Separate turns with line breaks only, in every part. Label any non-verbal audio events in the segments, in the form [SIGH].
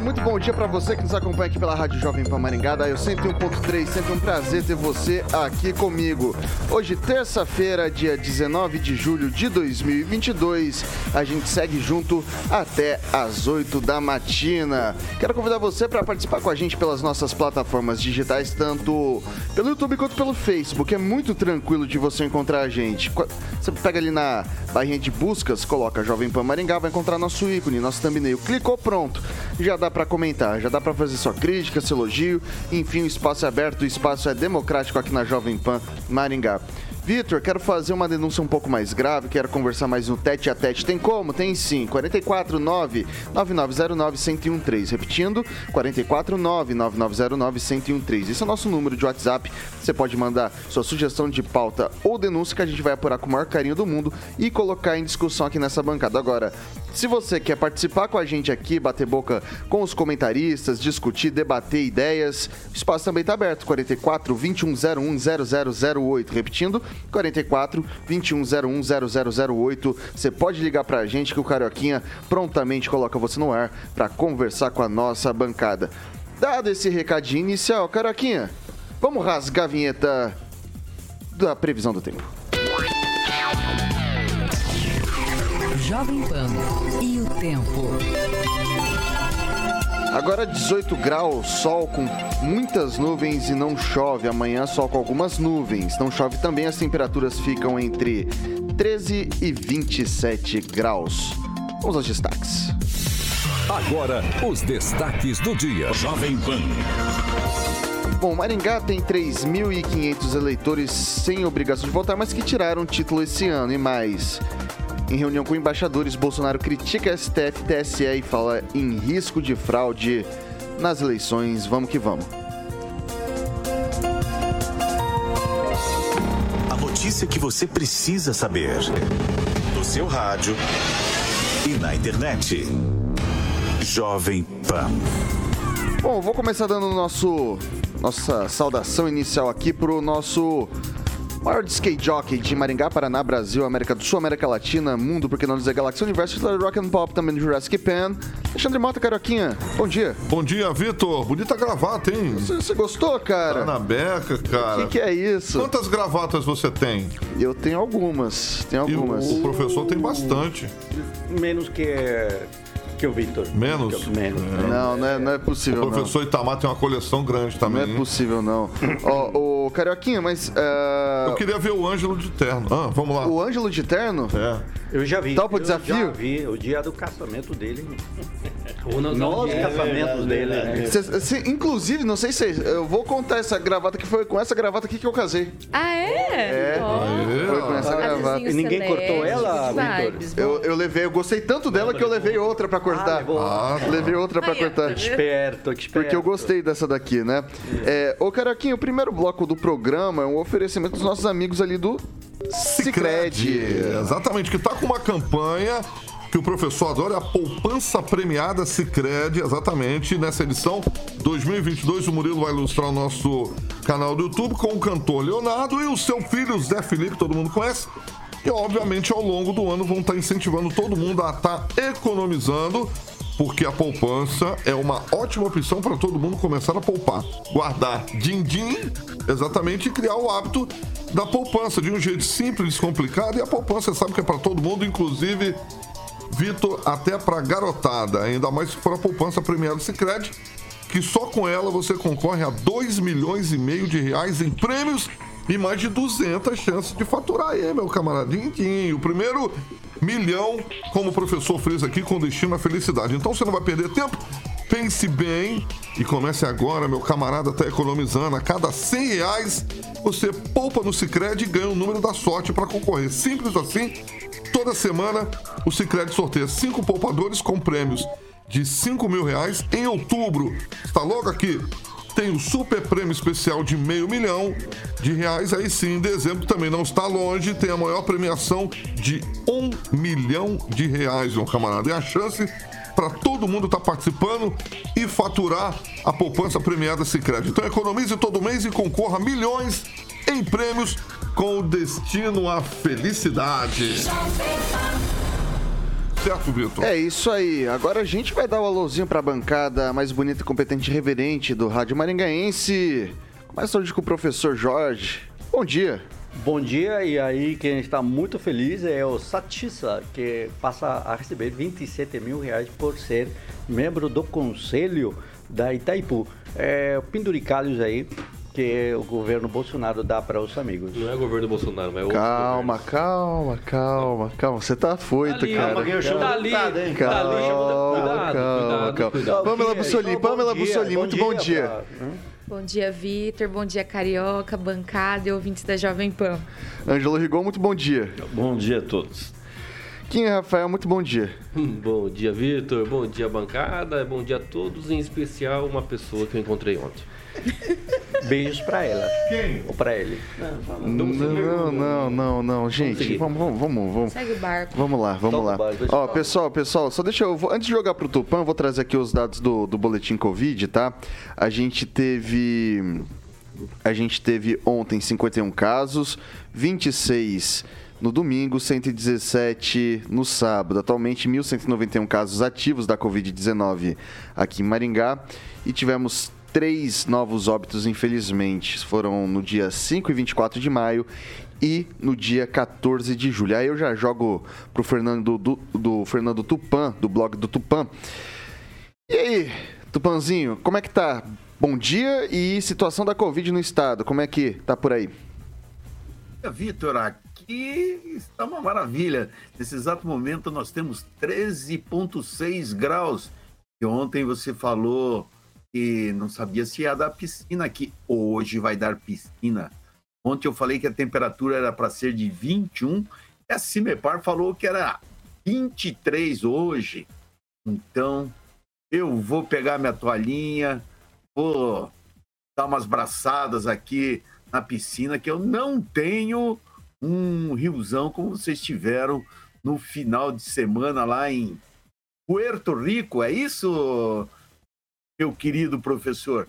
Muito bom dia para você que nos acompanha aqui pela Rádio Jovem Pan Maringá, da eu 101.3, sempre um prazer ter você aqui comigo. Hoje, terça-feira, dia 19 de julho de 2022, a gente segue junto até às 8 da matina. Quero convidar você para participar com a gente pelas nossas plataformas digitais, tanto pelo YouTube quanto pelo Facebook. É muito tranquilo de você encontrar a gente. Você pega ali na barrinha de buscas, coloca Jovem Pan Maringá, vai encontrar nosso ícone, nosso thumbnail. Clicou, pronto já dá para comentar, já dá para fazer sua crítica, seu elogio. Enfim, o espaço é aberto, o espaço é democrático aqui na Jovem Pan Maringá. Vitor, quero fazer uma denúncia um pouco mais grave, quero conversar mais no tete a tete. Tem como? Tem sim. 449 9909 1013. Repetindo, 449 9909 1013. Esse é o nosso número de WhatsApp. Você pode mandar sua sugestão de pauta ou denúncia que a gente vai apurar com o maior carinho do mundo e colocar em discussão aqui nessa bancada. Agora, se você quer participar com a gente aqui, bater boca com os comentaristas, discutir, debater ideias, o espaço também está aberto. 44 2101 0008. Repetindo, 44 2101 0008. Você pode ligar pra gente que o Carioquinha prontamente coloca você no ar para conversar com a nossa bancada. Dado esse recadinho inicial, Carioquinha, vamos rasgar a vinheta da previsão do tempo.
Jovem Pan e o tempo.
Agora 18 graus, sol com muitas nuvens e não chove. Amanhã sol com algumas nuvens. Não chove também, as temperaturas ficam entre 13 e 27 graus. Vamos aos destaques.
Agora, os destaques do dia. Jovem Pan.
Bom, Maringá tem 3.500 eleitores sem obrigação de votar, mas que tiraram título esse ano e mais. Em reunião com embaixadores, Bolsonaro critica STF, TSE e fala em risco de fraude nas eleições. Vamos que vamos.
A notícia que você precisa saber. No seu rádio e na internet. Jovem Pan.
Bom, vou começar dando nosso nossa saudação inicial aqui pro nosso maior skate jockey de Maringá, Paraná, Brasil, América do Sul, América Latina, Mundo, porque não dizer Galáxia Universo, Rock and Pop, também do Jurassic Pan. Alexandre Mota, Carioquinha, bom dia.
Bom dia, Vitor. Bonita gravata, hein?
Você, você gostou, cara?
Tá na beca, cara.
O que, que, é isso?
Quantas gravatas você tem?
Eu tenho algumas, tenho algumas.
E o, o professor tem bastante.
Menos que que o Victor.
Menos?
menos.
É. Não, não é, não é possível.
O professor não. Itamar tem uma coleção grande também.
Não é possível, não. [LAUGHS] Ó, oh, o Carioquinha, mas. Uh...
Eu queria ver o Ângelo de Terno. Ah, vamos lá.
O Ângelo de Terno?
É.
Eu já vi.
Topa o desafio? Eu
já vi. O dia do casamento dele. [LAUGHS] Nos casamentos dele. Né?
Cê, cê, inclusive, não sei se eu vou contar essa gravata que foi com essa gravata aqui que eu casei.
Ah, é?
É.
Oh.
Foi com essa gravata.
E ninguém cortou ela, Vitor?
Eu, eu levei, eu gostei tanto dela que eu levei outra pra cortar.
Ah,
ah levei outra pra cortar.
Que esperto, que esperto.
Porque eu gostei dessa daqui, né? É, ô, Caraquinho, o primeiro bloco do programa é um oferecimento dos nossos amigos ali do Cicred.
Exatamente, que tá com uma campanha que o professor adora, é a poupança premiada Cicred, exatamente. Nessa edição 2022, o Murilo vai ilustrar o nosso canal do YouTube com o cantor Leonardo e o seu filho Zé Felipe, todo mundo conhece. E, obviamente, ao longo do ano vão estar incentivando todo mundo a estar economizando porque a poupança é uma ótima opção para todo mundo começar a poupar. Guardar din-din, exatamente, e criar o hábito da poupança de um jeito simples, descomplicado. E a poupança sabe que é para todo mundo, inclusive, Vitor, até para garotada. Ainda mais se for a poupança premiada Sicredi, que só com ela você concorre a 2 milhões e meio de reais em prêmios e mais de 200 chances de faturar aí, meu camaradinho. O primeiro milhão, como o professor frisa aqui, com destino à felicidade. Então você não vai perder tempo. Pense bem e comece agora, meu camarada tá economizando. A cada 100 reais, você poupa no Cicred e ganha o número da sorte para concorrer. Simples assim. Toda semana, o Cicred sorteia cinco poupadores com prêmios de 5 mil reais. Em outubro, está logo aqui, tem o super prêmio especial de meio milhão de reais. Aí sim, em dezembro também não está longe, tem a maior premiação de um milhão de reais, meu camarada. É a chance para todo mundo estar tá participando e faturar a poupança premiada Sicredi. Então economize todo mês e concorra a milhões em prêmios com o destino à felicidade. Certo, Vitor?
É isso aí. Agora a gente vai dar o um alôzinho para a bancada mais bonita, competente e reverente do Rádio Maringaense. Começa hoje com o professor Jorge. Bom dia.
Bom dia, e aí quem está muito feliz é o Satissa, que passa a receber 27 mil reais por ser membro do conselho da Itaipu. É, penduricalhos aí, que o governo Bolsonaro dá para os amigos.
Não é o governo Bolsonaro, é
o Calma, calma, calma, calma. Você tá foito,
ali,
cara.
Calma, eu chamo
tá
ali,
calma,
tá
calma, cuidado, calma, calma. Cuidado. Pamela Bussolini, Pamela Bussolini, muito bom dia.
Bom dia, Vitor. Bom dia, Carioca, bancada e ouvintes da Jovem Pan.
Ângelo Rigon, muito bom dia.
Bom dia a todos.
Kim Rafael, muito bom dia.
bom dia, Vitor. Bom dia, bancada. Bom dia a todos, em especial uma pessoa que eu encontrei ontem.
Beijos pra ela.
Quem?
Ou pra ele.
Não, não, não, não, não, gente. Vamos, vamos, vamos, vamos.
Segue o barco.
Vamos lá, vamos lá. Ó, pessoal, pessoal, só deixa eu. Antes de jogar pro Tupã, eu vou trazer aqui os dados do, do boletim Covid, tá? A gente teve. A gente teve ontem 51 casos, 26 no domingo, 117 no sábado. Atualmente, 1.191 casos ativos da Covid-19 aqui em Maringá. E tivemos três novos óbitos, infelizmente. Foram no dia 5 e 24 de maio e no dia 14 de julho. Aí eu já jogo pro Fernando do, do Fernando Tupan, do blog do Tupan. E aí, Tupanzinho, como é que tá? Bom dia e situação da Covid no estado, como é que tá por aí?
Vitor, aqui está uma maravilha. Nesse exato momento nós temos 13,6 graus. E ontem você falou que não sabia se ia dar piscina aqui. Hoje vai dar piscina. Ontem eu falei que a temperatura era para ser de 21 e a Cimepar falou que era 23 hoje. Então eu vou pegar minha toalhinha, vou dar umas braçadas aqui na piscina, que eu não tenho um riozão como vocês tiveram no final de semana lá em Puerto Rico. É isso, meu querido professor.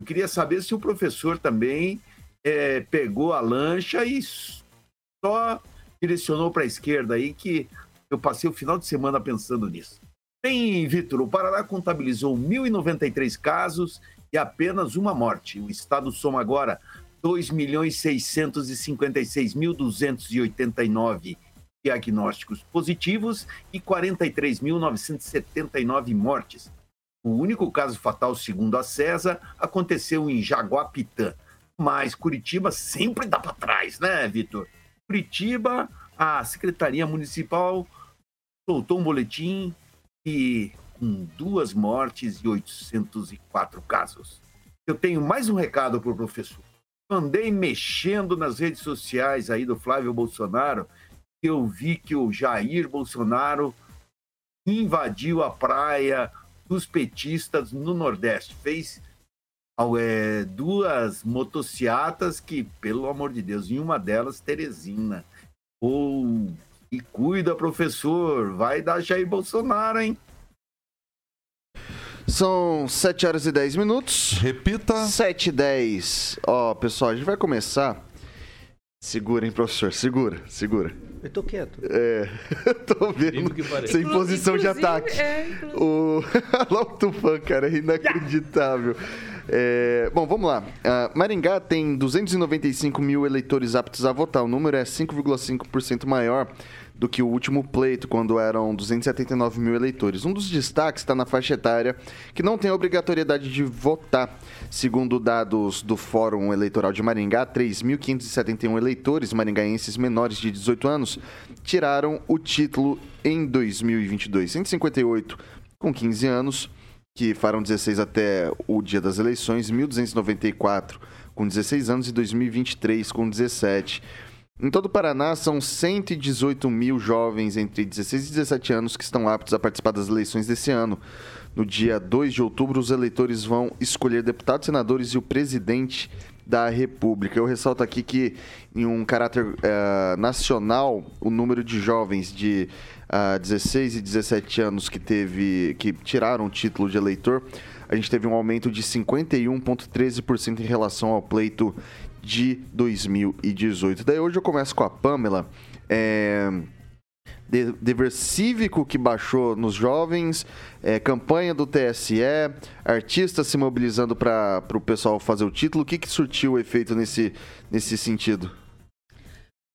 Eu queria saber se o professor também é, pegou a lancha e só direcionou para a esquerda aí, que eu passei o final de semana pensando nisso. Bem, Vitor, o Paraná contabilizou 1.093 casos e apenas uma morte. O estado soma agora 2.656.289 diagnósticos positivos e 43.979 mortes. O único caso fatal, segundo a CESA, aconteceu em Jaguapitã. Mas Curitiba sempre dá para trás, né, Vitor? Curitiba, a Secretaria Municipal soltou um boletim e com duas mortes e 804 casos. Eu tenho mais um recado para o professor. Andei mexendo nas redes sociais aí do Flávio Bolsonaro eu vi que o Jair Bolsonaro invadiu a praia dos petistas no Nordeste. Fez é, duas motociatas que, pelo amor de Deus, em uma delas, Teresina. Oh, e cuida, professor, vai dar Jair Bolsonaro, hein?
São 7 horas e 10 minutos.
Repita.
7 e 10. Ó, pessoal, a gente vai começar. Segura, hein, professor? Segura, segura.
Eu tô quieto.
É, [LAUGHS] tô vendo. Sem posição de ataque. É, o... Olha [LAUGHS] o Tufan, cara, é inacreditável. É, bom, vamos lá. Uh, Maringá tem 295 mil eleitores aptos a votar. O número é 5,5% maior do que o último pleito, quando eram 279 mil eleitores. Um dos destaques está na faixa etária, que não tem obrigatoriedade de votar. Segundo dados do Fórum Eleitoral de Maringá, 3.571 eleitores maringaenses menores de 18 anos tiraram o título em 2022. 158 com 15 anos, que farão 16 até o dia das eleições, 1.294 com 16 anos e 2023 com 17 Em todo o Paraná, são 118 mil jovens entre 16 e 17 anos que estão aptos a participar das eleições desse ano. No dia 2 de outubro, os eleitores vão escolher deputados, senadores e o presidente da República. Eu ressalto aqui que, em um caráter uh, nacional, o número de jovens de uh, 16 e 17 anos que, teve, que tiraram o título de eleitor, a gente teve um aumento de 51,13% em relação ao pleito de 2018. Daí hoje eu começo com a Pamela. É, dever cívico que baixou nos jovens, é, campanha do TSE, artistas se mobilizando para o pessoal fazer o título. O que, que surtiu o efeito nesse, nesse sentido?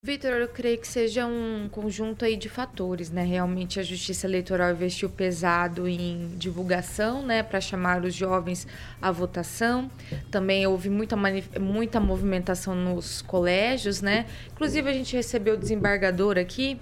Vitor, eu creio que seja um conjunto aí de fatores, né? Realmente a Justiça Eleitoral investiu pesado em divulgação, né, para chamar os jovens à votação. Também houve muita, muita movimentação nos colégios, né? Inclusive a gente recebeu o desembargador aqui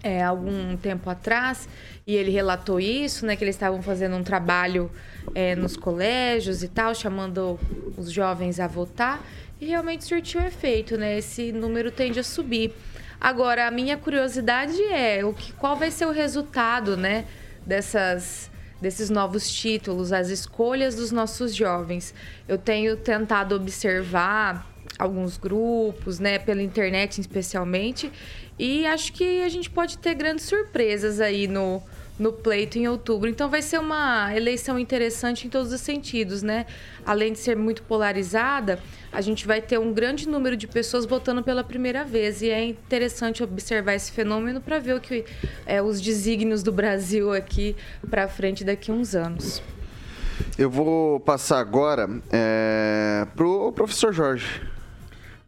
é, algum tempo atrás e ele relatou isso, né, que eles estavam fazendo um trabalho é, nos colégios e tal, chamando os jovens a votar realmente surtiu efeito, né? Esse número tende a subir. Agora, a minha curiosidade é o que, qual vai ser o resultado, né, dessas desses novos títulos, as escolhas dos nossos jovens. Eu tenho tentado observar alguns grupos, né, pela internet especialmente, e acho que a gente pode ter grandes surpresas aí no, no pleito em outubro. Então vai ser uma eleição interessante em todos os sentidos, né? Além de ser muito polarizada, a gente vai ter um grande número de pessoas votando pela primeira vez. E é interessante observar esse fenômeno para ver o que é, os desígnios do Brasil aqui para frente daqui a uns anos.
Eu vou passar agora é, para o professor Jorge.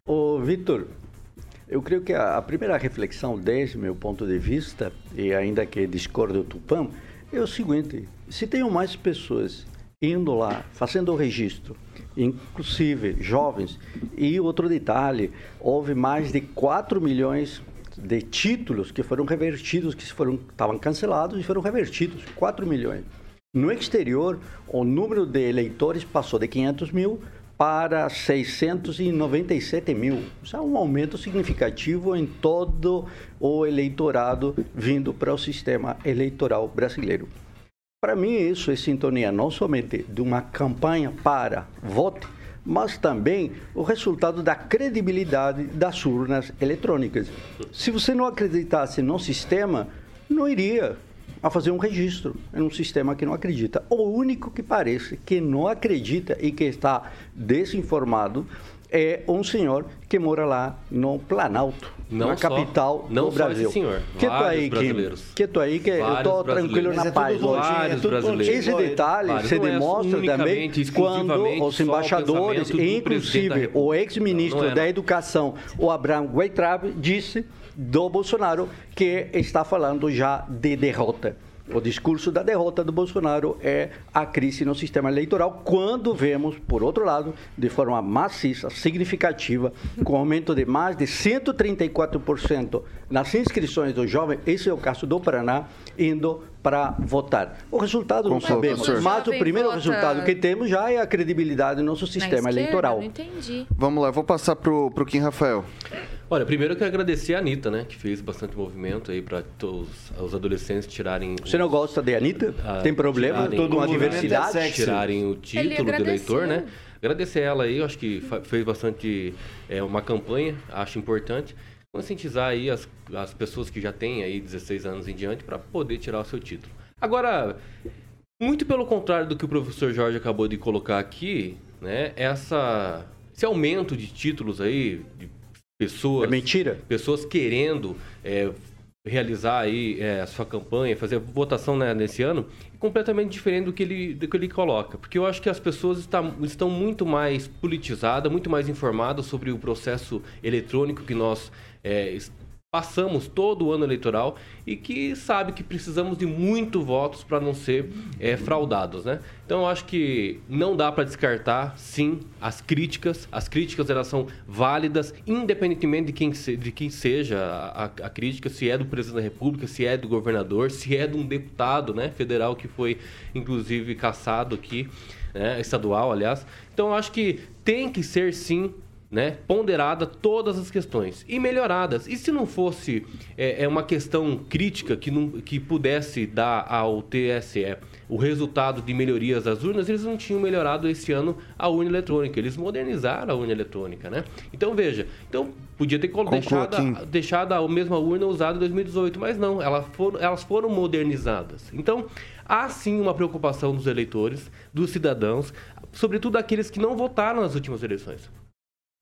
Ô, Vitor, eu creio que a, primeira reflexão, desde meu ponto de vista, e ainda que discordo do Tupã, é o seguinte: se tenham mais pessoas indo lá, fazendo o registro, inclusive jovens, e outro detalhe, houve mais de 4 milhões de títulos que foram revertidos, que foram, estavam cancelados e foram revertidos, 4 milhões. No exterior, o número de eleitores passou de 500 mil para 697 mil. Isso é um aumento significativo em todo o eleitorado vindo para o sistema eleitoral brasileiro. Para mim, isso é sintonia não somente de uma campanha para vote, mas também o resultado da credibilidade das urnas eletrônicas. Se você não acreditasse no sistema, não iria a fazer um registro em um sistema que não acredita. O único que parece que não acredita e que está desinformado é um senhor que mora lá no Planalto, não na só, capital
não
do Brasil.
Não senhor,
que
vários
aí,
brasileiros.
Que, que aí que eu estou tranquilo na é paz
hoje. É
Esse detalhe vários. se demonstra é também quando os embaixadores, inclusive o ex-ministro da Educação, o Abraham Weitraub, disse do Bolsonaro, que está falando já de derrota. O discurso da derrota do Bolsonaro é a crise no sistema eleitoral, quando vemos, por outro lado, de forma maciça, significativa, com aumento de mais de 134% nas inscrições dos jovens, esse é o caso do Paraná, indo para votar. O resultado não sabemos, mas o primeiro vota... resultado que temos já é a credibilidade do nosso sistema esquerda, eleitoral. Não
entendi.
Vamos lá, vou passar para o Kim Rafael.
Olha, primeiro eu quero agradecer a Anitta, né? Que fez bastante movimento aí para os, os adolescentes tirarem.
Você não gosta de Anitta? A, Tem problema com a diversidade?
É tirarem o título do eleitor, né? Agradecer ela aí, eu acho que fez bastante é, uma campanha, acho importante. Conscientizar aí as, as pessoas que já têm aí 16 anos em diante para poder tirar o seu título. Agora, muito pelo contrário do que o professor Jorge acabou de colocar aqui, né? Essa, esse aumento de títulos aí, de pessoas.
É mentira.
Pessoas querendo é, realizar aí é, a sua campanha, fazer votação né, nesse ano, é completamente diferente do que, ele, do que ele coloca. Porque eu acho que as pessoas está, estão muito mais politizadas, muito mais informadas sobre o processo eletrônico que nós é, passamos todo o ano eleitoral e que sabe que precisamos de muito votos para não ser é, fraudados, né? Então eu acho que não dá para descartar, sim, as críticas. As críticas elas são válidas, independentemente de quem, se, de quem seja a, a, crítica, se é do presidente da República, se é do governador, se é de um deputado, né, federal que foi inclusive caçado aqui, né, estadual, aliás. Então eu acho que tem que ser sim né, ponderada todas as questões e melhoradas. E se não fosse é, é uma questão crítica que, não, que pudesse dar ao TSE o resultado de melhorias das urnas, eles não tinham melhorado esse ano a urna eletrônica. Eles modernizaram a urna eletrônica, né? Então veja, então podia ter deixado, deixado a mesma urna usada em 2018, mas não, elas foram, elas foram modernizadas. Então há sim uma preocupação dos eleitores, dos cidadãos, sobretudo aqueles que não votaram nas últimas eleições.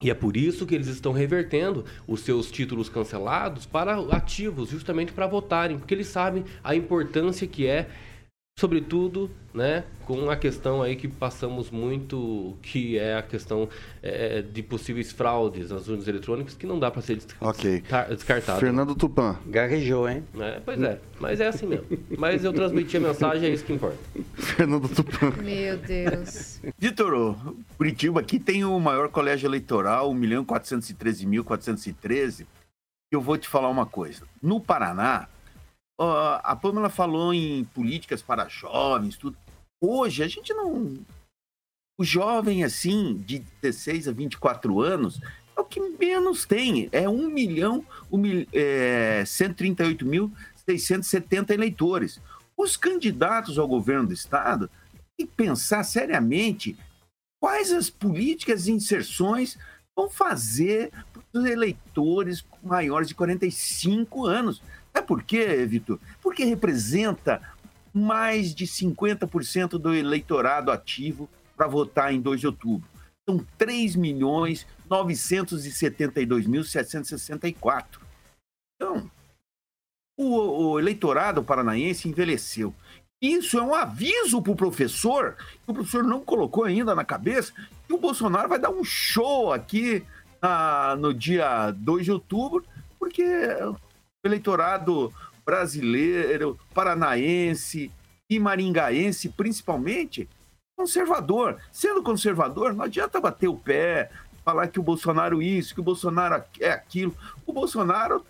E é por isso que eles estão revertendo os seus títulos cancelados para ativos, justamente para votarem, porque eles sabem a importância que é sobretudo, né, com a questão aí que passamos muito, que é a questão é, de possíveis fraudes nas urnas eletrônicas, que não dá para ser
okay.
descartado.
Fernando Tupan.
Gaguejou, hein?
É, pois é, mas é assim mesmo. Mas eu transmiti a mensagem, é isso que importa. [LAUGHS]
Fernando Tupan.
Meu Deus.
Vitor, Curitiba aqui tem o maior colégio eleitoral, 1.413.413. Eu vou te falar uma coisa. No Paraná, A Pamela falou em políticas para jovens, tudo. Hoje, a gente não. O jovem, assim, de 16 a 24 anos, é o que menos tem. É 1 milhão, 1 mil, é, 138.670 eleitores. Os candidatos ao governo do Estado têm que pensar seriamente quais as políticas e inserções vão fazer para os eleitores maiores de 45 anos. É por quê, Vitor? Porque representa mais de 50% do eleitorado ativo para votar em 2 de outubro. São 3 milhões 972.764. Então, o, o eleitorado paranaense envelheceu. Isso é um aviso para o professor, que o professor não colocou ainda na cabeça, que o Bolsonaro vai dar um show aqui ah, no dia 2 de outubro, porque eleitorado brasileiro, paranaense e maringaense, principalmente, conservador. Sendo conservador, não adianta bater o pé, falar que o Bolsonaro isso, que o Bolsonaro é aquilo. O Bolsonaro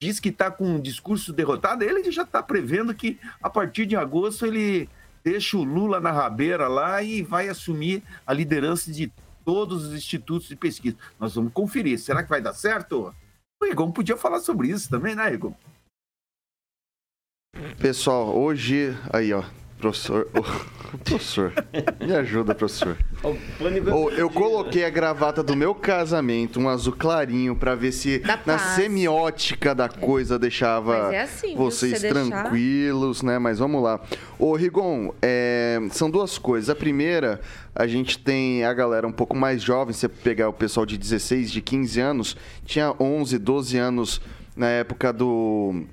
diz que está com um discurso derrotado, ele já está prevendo que a partir de agosto ele deixa o Lula na rabeira lá e vai assumir a liderança de todos os institutos de pesquisa. Nós vamos conferir. Será que vai dar certo? O podia falar sobre isso também, né, Egon?
Pessoal, hoje. Aí, ó. Professor. [LAUGHS] professor. Me ajuda, professor. Oh, eu coloquei a gravata do meu casamento, um azul clarinho, para ver se na semiótica da coisa deixava é assim, vocês tranquilos, deixar... né? Mas vamos lá. Ô, Rigon, é... são duas coisas. A primeira, a gente tem a galera um pouco mais jovem, você pegar o pessoal de 16, de 15 anos, tinha 11, 12 anos na época do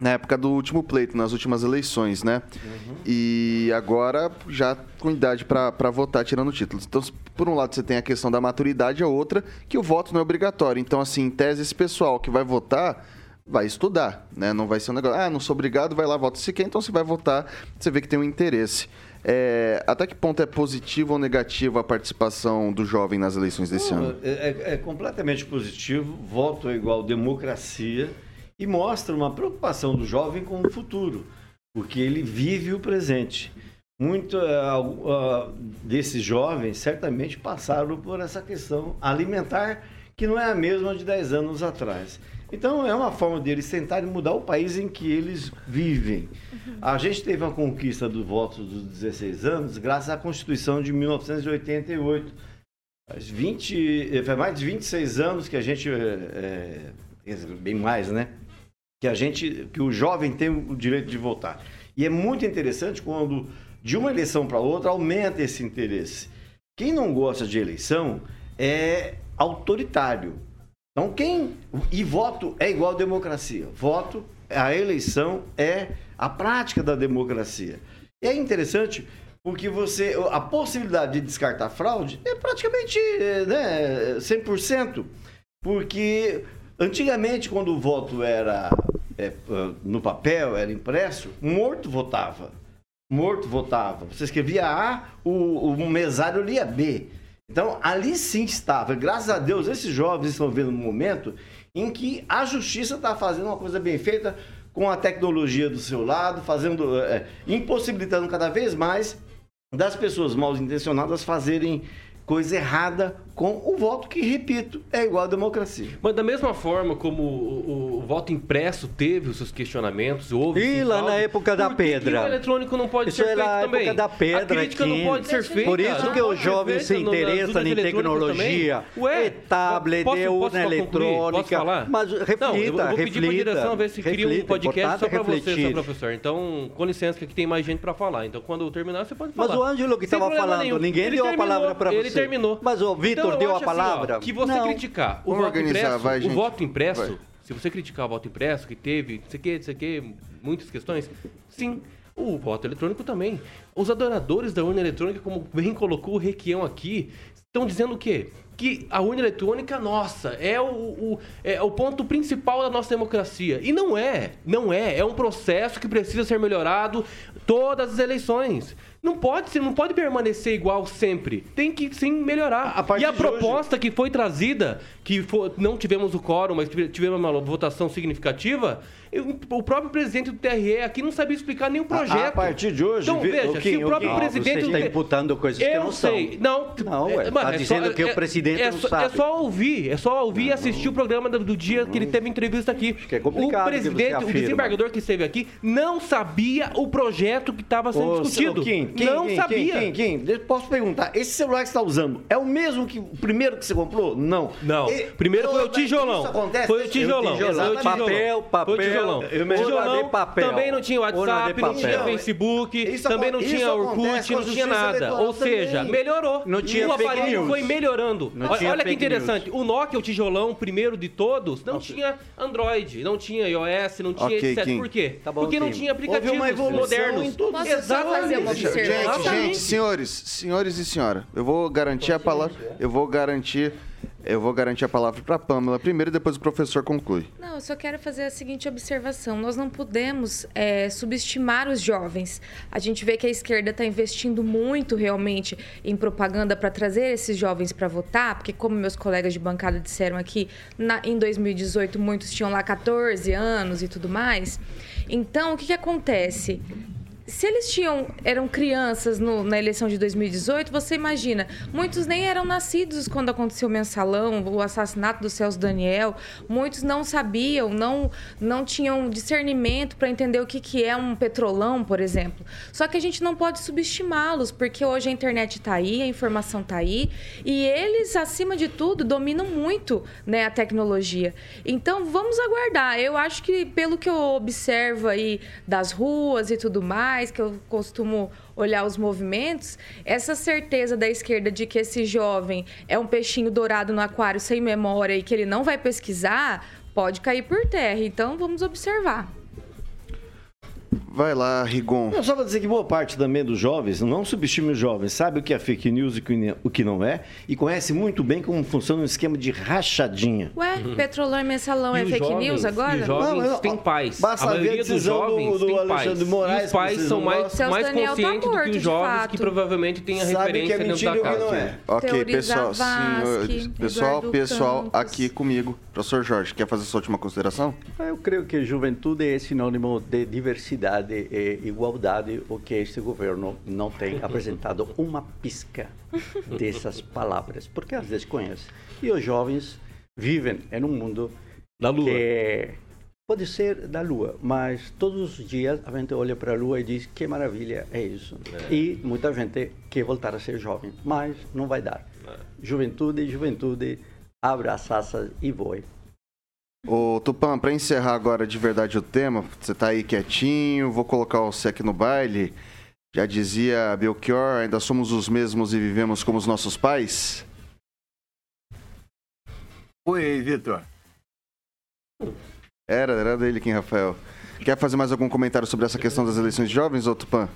na época do último pleito, nas últimas eleições, né? Uhum. E agora já com idade para votar, tirando títulos. Então, por um lado, você tem a questão da maturidade, a outra, que o voto não é obrigatório. Então, assim, em tese, esse pessoal que vai votar vai estudar, né? Não vai ser um negócio, ah, não sou obrigado, vai lá, vota se quer, então você vai votar, você vê que tem um interesse. É, até que ponto é positivo ou negativo a participação do jovem nas eleições desse não, ano?
É, é, é completamente positivo, voto é igual democracia e mostra uma preocupação do jovem com o futuro, porque ele vive o presente. Muito uh, uh, desses jovens certamente passaram por essa questão alimentar que não é a mesma de 10 anos atrás. Então é uma forma deles tentarem mudar o país em que eles vivem. A gente teve a conquista do voto dos 16 anos graças à Constituição de 1988. Faz, 20, faz mais de 26 anos que a gente. É, é, bem mais, né? Que a gente, que o jovem tem o direito de votar. E é muito interessante quando de uma eleição para outra aumenta esse interesse. Quem não gosta de eleição é autoritário. Então quem e voto é igual democracia. Voto, a eleição é a prática da democracia. E é interessante porque você a possibilidade de descartar fraude é praticamente né, 100%, porque Antigamente, quando o voto era é, no papel, era impresso, morto votava. Morto votava. Você escrevia A, o, o mesário lia B. Então, ali sim estava. Graças a Deus, esses jovens estão vendo um momento em que a justiça está fazendo uma coisa bem feita com a tecnologia do seu lado, fazendo, é, impossibilitando cada vez mais das pessoas mal intencionadas fazerem coisa errada com o voto que, repito, é igual à democracia.
Mas da mesma forma como o, o, o voto impresso teve os seus questionamentos, houve...
E lá na época da pedra.
o eletrônico não pode
Isso
ser
é
feito também?
época da pedra
A crítica
aqui.
não pode ser feita.
Por isso
não
que
ser
jovens se
urnas
em tecnologia.
Ué,
é tablet,
posso- posso concluir?
eletrônica.
Posso falar?
Mas reflita,
não, eu vou pedir
reflita.
pra direção ver se cria um podcast só pra você, seu professor. Então, com licença, que aqui tem mais gente pra falar. Então, quando eu terminar, você pode
Mas
falar.
o Ângelo que estava falando,
nenhum.
ninguém
Ele
deu a
terminou,
palavra pra você.
Ele terminou.
Mas o Vitor
Então, eu
deu a
assim, ó,
palavra?
que você
Não.
criticar o
Vamos
voto impresso,
vai,
o voto impresso,
Vai.
se você criticar o voto impresso, que teve, não sei o que, não sei o que, muitas questões, sim. O voto eletrônico também. Os adoradores da urna eletrônica, como bem colocou o Requião aqui, estão dizendo o quê? Que a urna eletrônica, nossa, é o, o- é o ponto principal da nossa democracia. E não é, não é. É um processo que precisa ser melhorado todas as eleições. Não pode ser, não pode permanecer igual sempre. Tem que sim melhorar.
A partir
e a
de hoje-
proposta que foi trazida, que não tivemos o quórum, mas tive- tivemos uma votação significativa, eu- o próprio presidente do TRE aqui não sabia explicar nenhum projeto.
A, a partir de hoje,
Então, veja,
o
se o próprio
Kim,
presidente
Você está imputando coisas que
eu
não são.
sei, não,
Não, ué,
é,
tá
mano, é
dizendo
só-
que o
é-
presidente
é
não
só,
sabe.
É só ouvir, é só ouvir e assistir o programa do, do dia que ele teve entrevista aqui.
que é complicado
o
que
presidente, o desembargador que esteve aqui, não sabia o projeto que estava sendo
Ô,
discutido.
Kim, Kim,
não
Kim,
sabia.
Kim, Kim, Kim, posso perguntar, esse celular que você está usando é o mesmo que o primeiro que você comprou? Não.
Não,
E-
primeiro foi o tijolão.
isso acontece?
Foi o tijolão. Foi o tijolão.
Papel, papel.
Foi o tijolão.
Eu me
tijolão
papel.
também não tinha WhatsApp, não tinha. Facebook,
Isso
também não tinha Orkut, não tinha nada. Ou seja,
também.
melhorou.
Não tinha
o aparelho
news.
foi melhorando. Olha olha que interessante. O Nokia, o tijolão, o primeiro de todos, não tinha Android, não tinha iOS, não tinha
Ok,
etc.
Kim.
Por quê?
Tá bom,
Porque não tinha aplicativos modernos.
Posso fazer uma
Gente, gente, senhores, senhores e senhora, eu vou garantir a palavra, eu vou garantir, eu vou garantir a palavra para Pamela primeiro e depois o professor conclui.
Não, eu só quero fazer a seguinte observação. Nós não podemos é, subestimar os jovens. A gente vê que a esquerda está investindo muito realmente em propaganda para trazer esses jovens para votar, porque como meus colegas de bancada disseram aqui, na- em 2018 muitos tinham lá 14 anos e tudo mais. Então, o que, que acontece? Se eles tinham eram crianças no- na eleição de 2018, você imagina, muitos nem eram nascidos quando aconteceu o mensalão, o assassinato do Celso Daniel, muitos não sabiam, não não tinham discernimento para entender o que, que é um petrolão, por exemplo. Só que a gente não pode subestimá-los, porque hoje a internet está aí, a informação está aí, e eles, acima de tudo, dominam muito né, a tecnologia. Então, vamos aguardar. Eu acho que, pelo que eu observo aí das ruas e tudo mais, que eu costumo olhar os movimentos, essa certeza da esquerda de que esse jovem é um peixinho dourado no aquário sem memória e que ele não vai pesquisar, pode cair por terra. Então, vamos observar.
Vai lá, Rigon.
Não, só para dizer que boa parte também dos jovens, não subestime os jovens, sabe o que é fake news e o que não é, e conhece muito bem como funciona um esquema de rachadinha.
Ué, petrolão e mensalão é
E os
fake
jovens-
news agora?
E os jovens
Não, eu-
têm pais.
basta
a
ver a
maioria dos
do-
jovens
do
tem
Alexandre
pais.
Moraes,
e os pais são
não
mais, mais
Daniel tá
conscientes do
morto,
que os jovens que provavelmente têm a
Sabe o que
referência
é
dentro
mentira
da
e o que
casa.
não é.
Ok,
Teorizar
pessoal, senhores, pessoal,
Eduardo
pessoal
Campos.
aqui comigo. Professor Jorge, quer fazer sua última consideração?
Eu creio que juventude é sinônimo de diversidade e igualdade, o que este governo não tem [LAUGHS] apresentado uma pisca dessas palavras, porque às vezes conhece. E os jovens vivem em um mundo
Da lua.
que pode ser da lua, mas todos os dias a gente olha para a lua e diz que maravilha é isso. E muita gente quer voltar a ser jovem, mas não vai dar. Juventude, juventude, abra as asas e voe.
Ô, Tupã, pra encerrar agora de verdade o tema, você tá aí quietinho, vou colocar você aqui no baile. Já dizia Belchior, ainda somos os mesmos e vivemos como os nossos pais?
Oi, Vitor.
Era, era dele, Kim Rafael. Quer fazer mais algum comentário sobre essa questão das eleições de jovens, ô Tupã?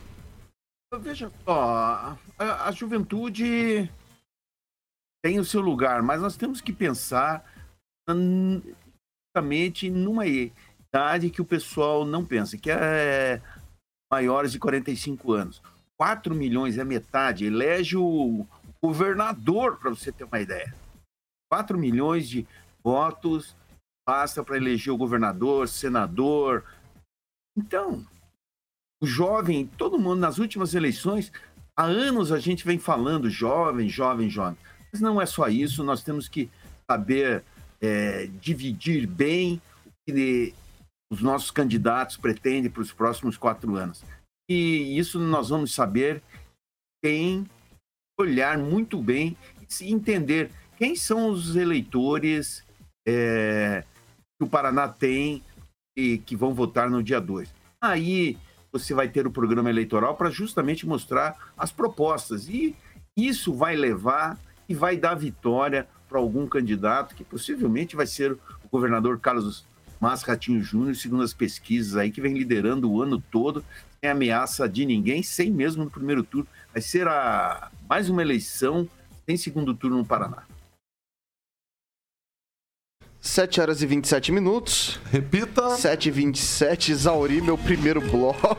Veja só, a, a juventude tem o seu lugar, mas nós temos que pensar numa idade que o pessoal não pensa, que é maiores de 45 anos. 4 milhões é metade, elege o governador, para você ter uma ideia. 4 milhões de votos basta para eleger o governador, senador. Então, o jovem, todo mundo nas últimas eleições, há anos a gente vem falando jovem, jovem, jovem. Mas não é só isso, nós temos que saber é, dividir bem o que os nossos candidatos pretendem para os próximos quatro anos. E isso nós vamos saber quem olhar muito bem e entender quem são os eleitores é, que o Paraná tem e que vão votar no dia 2. Aí você vai ter o programa eleitoral para justamente mostrar as propostas. E isso vai levar e vai dar vitória para algum candidato que possivelmente vai ser o governador Carlos Mas Ratinho Júnior, segundo as pesquisas aí, que vem liderando o ano todo, sem ameaça de ninguém, sem mesmo no primeiro turno. Vai ser a, mais uma eleição sem segundo turno no Paraná.
7 horas e 27 minutos.
Repita.
7 e 27, exauri meu primeiro bloco.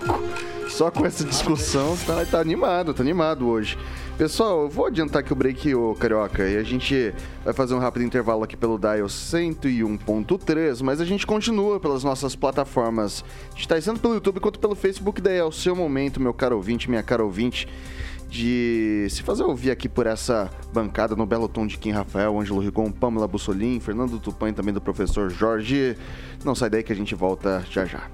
Só com essa discussão, tá, tá animado, tá animado hoje. Pessoal, eu vou adiantar aqui o break, ô Carioca, e a gente vai fazer um rápido intervalo aqui pelo Dial 101.3, mas a gente continua pelas nossas plataformas digitais, tanto pelo YouTube quanto pelo Facebook, daí é o seu momento, meu caro ouvinte, minha cara ouvinte de se fazer ouvir aqui por essa bancada no belo tom de Kim Rafael, Ângelo Rigon, Pamela Bussolim, Fernando Tupan e também do professor Jorge. Não sai daí que a gente volta já já.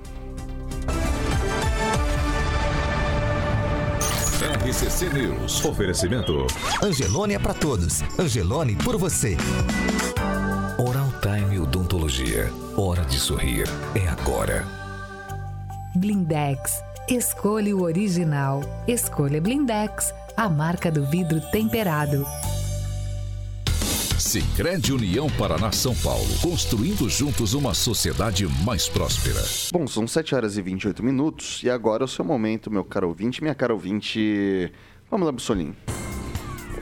RCC News.
Oferecimento. Angelone é para todos. Angelone por você.
Oral Time Odontologia. Hora de sorrir. É agora.
Blindex. Escolha o original. Escolha Blindex, a marca do vidro temperado.
Sicredi União Paraná São Paulo, construindo juntos uma sociedade mais próspera.
Bom, são 7 horas e 28 minutos e agora é o seu momento, meu caro ouvinte, minha cara ouvinte. Vamos lá, Bussolim.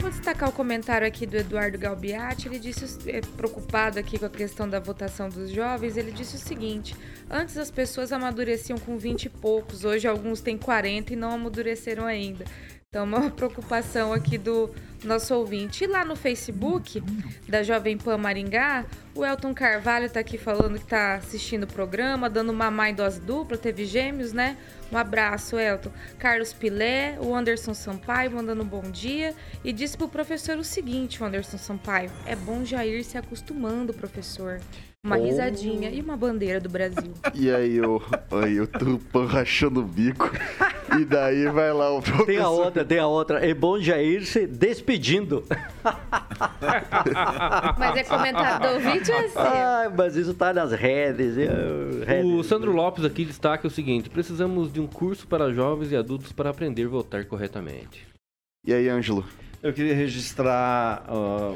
Eu vou destacar o comentário aqui do Eduardo Galbiati. Ele disse, é, preocupado aqui com a questão da votação dos jovens, ele disse o seguinte: antes as pessoas amadureciam com 20 e poucos, hoje alguns têm 40 e não amadureceram ainda. Então, uma [LAUGHS] preocupação aqui do nosso ouvinte. E lá no Facebook da Jovem Pan Maringá, o Elton Carvalho está aqui falando que está assistindo o programa, dando uma má dose dupla, teve gêmeos, né? Um abraço, Elton. Carlos Pilé, o Anderson Sampaio mandando um bom dia e disse para o professor o seguinte, o Anderson Sampaio: é bom já ir se acostumando, professor. Uma oh. risadinha e uma bandeira do Brasil. [LAUGHS]
E aí, o, aí, o Tupan rachando o bico. E daí vai lá o professor.
Tem a outra, tem a outra. É bom já ir se despedindo. [LAUGHS]
Mas é comentário do ouvinte ou é
ah, Mas isso tá nas redes.
redes. O Sandro Lopes aqui destaca o seguinte: precisamos de um curso para jovens e adultos para aprender a votar corretamente.
E aí, Ângelo?
Eu queria registrar uh,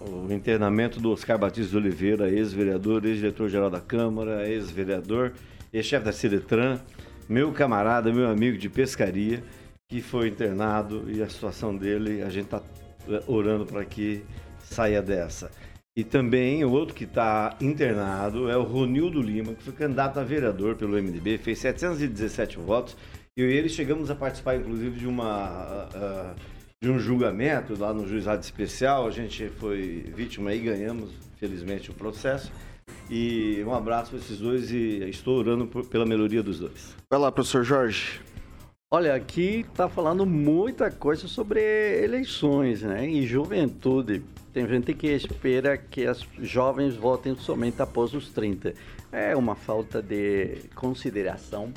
o, o, internamento do Oscar Batista Oliveira, ex-vereador, ex-diretor-geral da Câmara, ex-vereador, ex-chefe da Ciretran, meu camarada, meu amigo de pescaria, que foi internado e a situação dele, a gente está eh, orando para que saia dessa. E também o outro que está internado é o Ronildo Lima, que foi candidato a vereador pelo MDB, fez 717 votos. Eu e ele chegamos a participar, inclusive, de uma. Uh, de um julgamento lá no juizado especial. A gente foi vítima e ganhamos, felizmente, o processo. E um abraço para esses dois e estou orando por, pela melhoria dos dois.
Vai lá, professor Jorge.
Olha, aqui está falando muita coisa sobre eleições, né? E juventude. Tem gente que espera que as jovens votem somente após os 30. É uma falta de consideração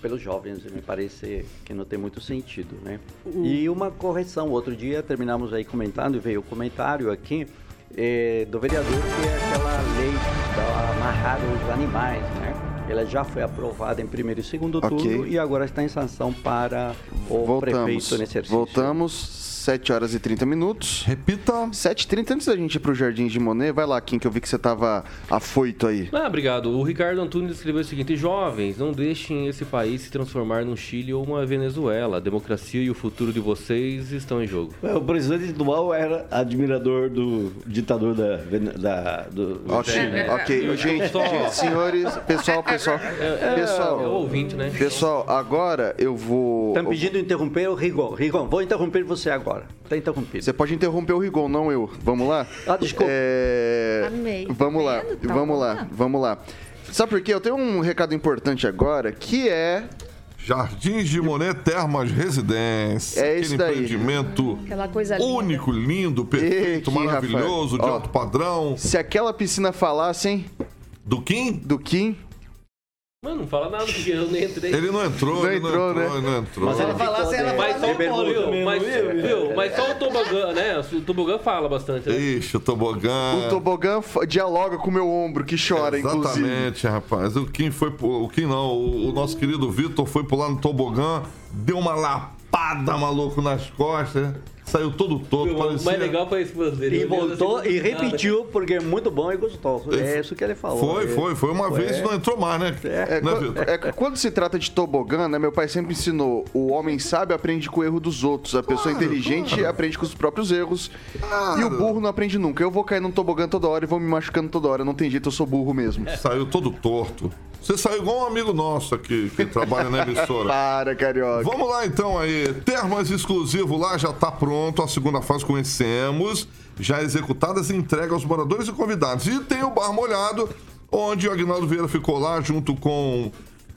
pelos jovens, me parece que não tem muito sentido, né? E uma correção, outro dia terminamos aí comentando, e veio o comentário aqui é, do vereador que é aquela lei da amarrar os animais, né? Ela já foi aprovada em primeiro e segundo okay. turno e agora está em sanção para o Voltamos. prefeito nesse exercício.
Voltamos. 7 horas e 30 minutos.
Repita.
7h30, antes da gente ir pro Jardim de Monet, vai lá, Kim, que eu vi que você tava afoito aí.
Ah, obrigado. O Ricardo Antunes escreveu o seguinte: Jovens, não deixem esse país se transformar num Chile ou uma Venezuela. A democracia e o futuro de vocês estão em jogo.
É, o presidente Dual era admirador do ditador da, da do,
Ok, ok. Gente, gente, senhores, pessoal, pessoal.
É, pessoal, é o ouvinte, né?
Pessoal, agora eu vou.
Estão pedindo interromper o Rigon. Rigon, vou interromper você agora agora. Tá interrompido.
Você pode interromper o Rigon, não eu. Vamos lá?
Ah, desculpa.
É...
Amei.
Vamos lá, tá vamos lá, vamos lá. Sabe por quê? Eu tenho um recado importante agora, que é
Jardins de Monet Termas Residência.
É isso daí.
empreendimento
Aquela coisa linda.
único, lindo, perfeito,
Ei,
maravilhoso,
Rafael.
de
Ó.
alto padrão.
Se aquela piscina falasse, hein?
Do Kim?
Do Kim.
Mano, não fala nada, porque eu nem entrei.
Ele não entrou,
Não
ele
entrou,
não
né?
entrou, ele não entrou.
Mas ela falasse, ela
Mas só, viu, mas,
viu?
viu, mas só o tobogã, né? O tobogã fala bastante. Né?
Ixi, o tobogã.
O tobogã dialoga com o meu ombro, que chora, inclusive.
Exatamente, rapaz. O Kim foi pro, o Kim não, o, o nosso querido Vitor foi pular no tobogã, deu uma lapada maluco nas costas, saiu todo todo,
O
parecia...
mais legal foi isso dele.
E voltou
assim,
e
nada.
repetiu, porque é muito bom e gostoso. É isso que ele falou.
Foi,
É.
foi, foi uma vez e não entrou mais, né?
É,
né,
quan-
Vitor?
é quando se trata de tobogã, né, meu pai sempre ensinou: o homem sábio aprende com o erro dos outros, a pessoa
Claro,
inteligente
claro.
aprende com os próprios erros,
Claro.
e o burro não aprende nunca. Eu vou cair num tobogã toda hora e vou me machucando toda hora, não tem jeito, eu sou burro mesmo.
Saiu todo torto. Você saiu igual um amigo nosso aqui, que trabalha na emissora. [LAUGHS]
Para, carioca.
Vamos lá então aí. Termas exclusivo lá já tá pronto. A segunda fase conhecemos. Já executadas e entregue aos moradores e convidados. E tem o Bar Molhado, onde o Agnaldo Vieira ficou lá junto com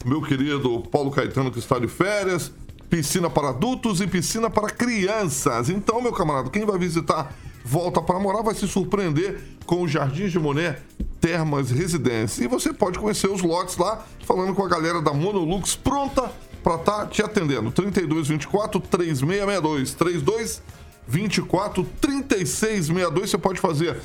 meu querido Paulo Caetano, que está de férias. Piscina para adultos e piscina para crianças. Então, meu camarada, quem vai visitar Volta para Morar vai se surpreender com o Jardins de Monet Termas Residência. E você pode conhecer os lotes lá, falando com a galera da Monolux, pronta para estar te atendendo. 3224 3662 32 24 3662. Você pode fazer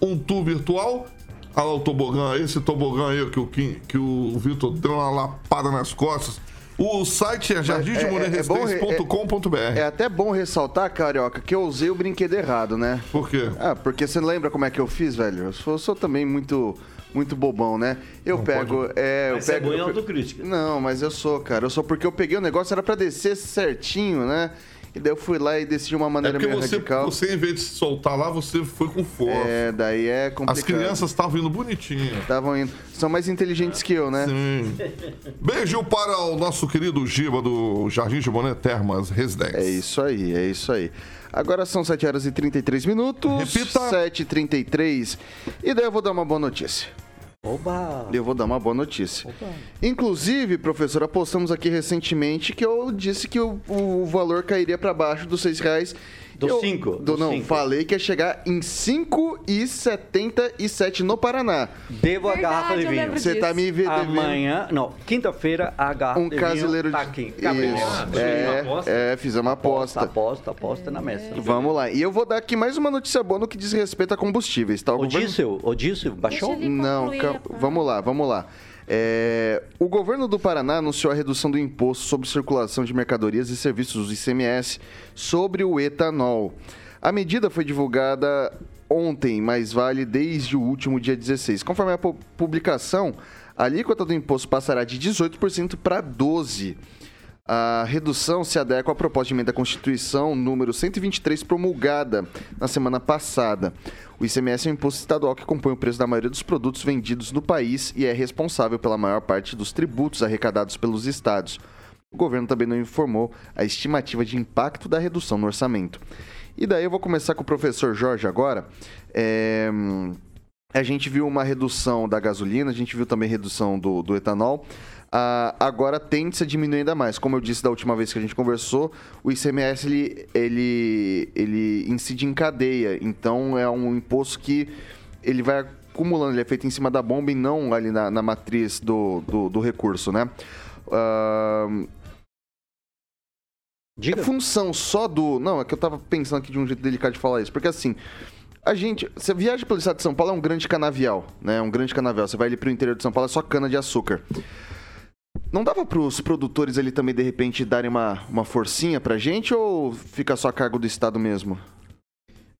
um tour virtual. Olha lá o tobogã, esse tobogã aí que o, que o Vitor deu uma lapada nas costas. O site é
É- é bom re-
jardimdemonerresidência.com.br.
É até bom ressaltar, carioca, que eu usei o brinquedo errado, né?
Por quê?
Ah, porque você lembra como é que eu fiz, velho? Eu sou, sou também muito muito bobão, né? Eu pego, é, eu
Mas você é
pego
bom em
eu
autocrítica.
Não, mas eu sou, cara. Eu sou porque eu peguei o negócio era pra descer certinho, né? E daí eu fui lá e desci de uma
É
maneira
porque
meio
você,
radical.
você, em vez de se soltar lá, você foi com força.
É, daí é complicado.
As crianças estavam indo bonitinho.
estavam indo. São mais inteligentes que eu, né?
Sim. Beijo para o nosso querido Giba do Jardim de Boné Termas Residência.
É isso aí, é isso aí. Agora são 7 horas e 33 minutos.
Repita.
7h33. E daí eu vou dar uma boa notícia.
Oba!
Eu vou dar uma boa notícia. Inclusive, professora, postamos aqui recentemente que eu disse que o, o valor cairia para baixo dos R$ 6,00
do cinco.
Do, não,
cinco.
falei que ia chegar em 5,77 no Paraná.
Devo
Verdade, a
garrafa de vinho.
Você tá me vendo.
É Amanhã, não, quinta-feira, a garrafa
um
de vinho tá aqui.
Isso. É,
é,
é, fizemos uma aposta.
Aposta, aposta, aposta na mesa.
Vamos lá. E eu vou dar aqui mais uma notícia boa no que diz respeito a combustíveis. Tá?
O,
o
diesel, o diesel baixou?
Não, vamos lá, vamos lá. É, o governo do Paraná anunciou a redução do imposto sobre circulação de mercadorias e serviços, ICMS, sobre o etanol. A medida foi divulgada ontem, mas vale desde o último dia 16. Conforme a pu- publicação, a alíquota do imposto passará de 18% para 12%. A redução se adequa à proposta de emenda à Constituição número 123, promulgada na semana passada. O ICMS é um imposto estadual que compõe o preço da maioria dos produtos vendidos no país e é responsável pela maior parte dos tributos arrecadados pelos estados. O governo também não informou a estimativa de impacto da redução no orçamento. E daí eu vou começar com o professor Jorge agora. É, a gente viu uma redução da gasolina, a gente viu também redução do, do etanol. Ah, agora tende-se a diminuir ainda mais. Como eu disse da última vez que a gente conversou, o ICMS ele, ele, ele incide em cadeia. Então é um imposto que ele vai acumulando, ele é feito em cima da bomba e não ali na, na matriz do, do, do recurso, né? Ah,
Diga.
é função só do. Não, é que eu tava pensando aqui de um jeito delicado de falar isso. Porque assim, a gente. Você viaja pelo estado de São Paulo, é um grande canavial, né? Um grande canavial. Você vai ali pro interior de São Paulo, é só cana de açúcar. Não dava pros produtores ali também, de repente, darem uma, uma forcinha pra gente ou fica só a cargo do Estado mesmo?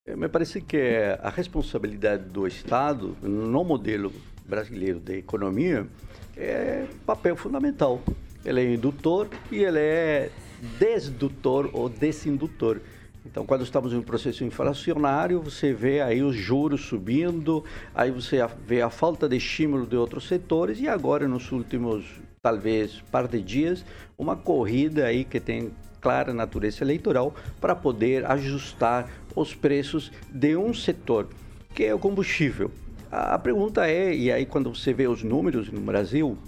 Eh, Me parece que a responsabilidade do Estado, no modelo brasileiro de economia, é papel fundamental. Ele é indutor e ele é desdutor ou desindutor. Então, quando estamos em um processo inflacionário, você vê aí os juros subindo, aí você vê a falta de estímulo de outros setores e agora, nos últimos, talvez, par de dias, uma corrida aí que tem clara natureza eleitoral para poder ajustar os preços de um setor, que é o combustível. A pergunta é, e aí quando você vê os números no Brasil,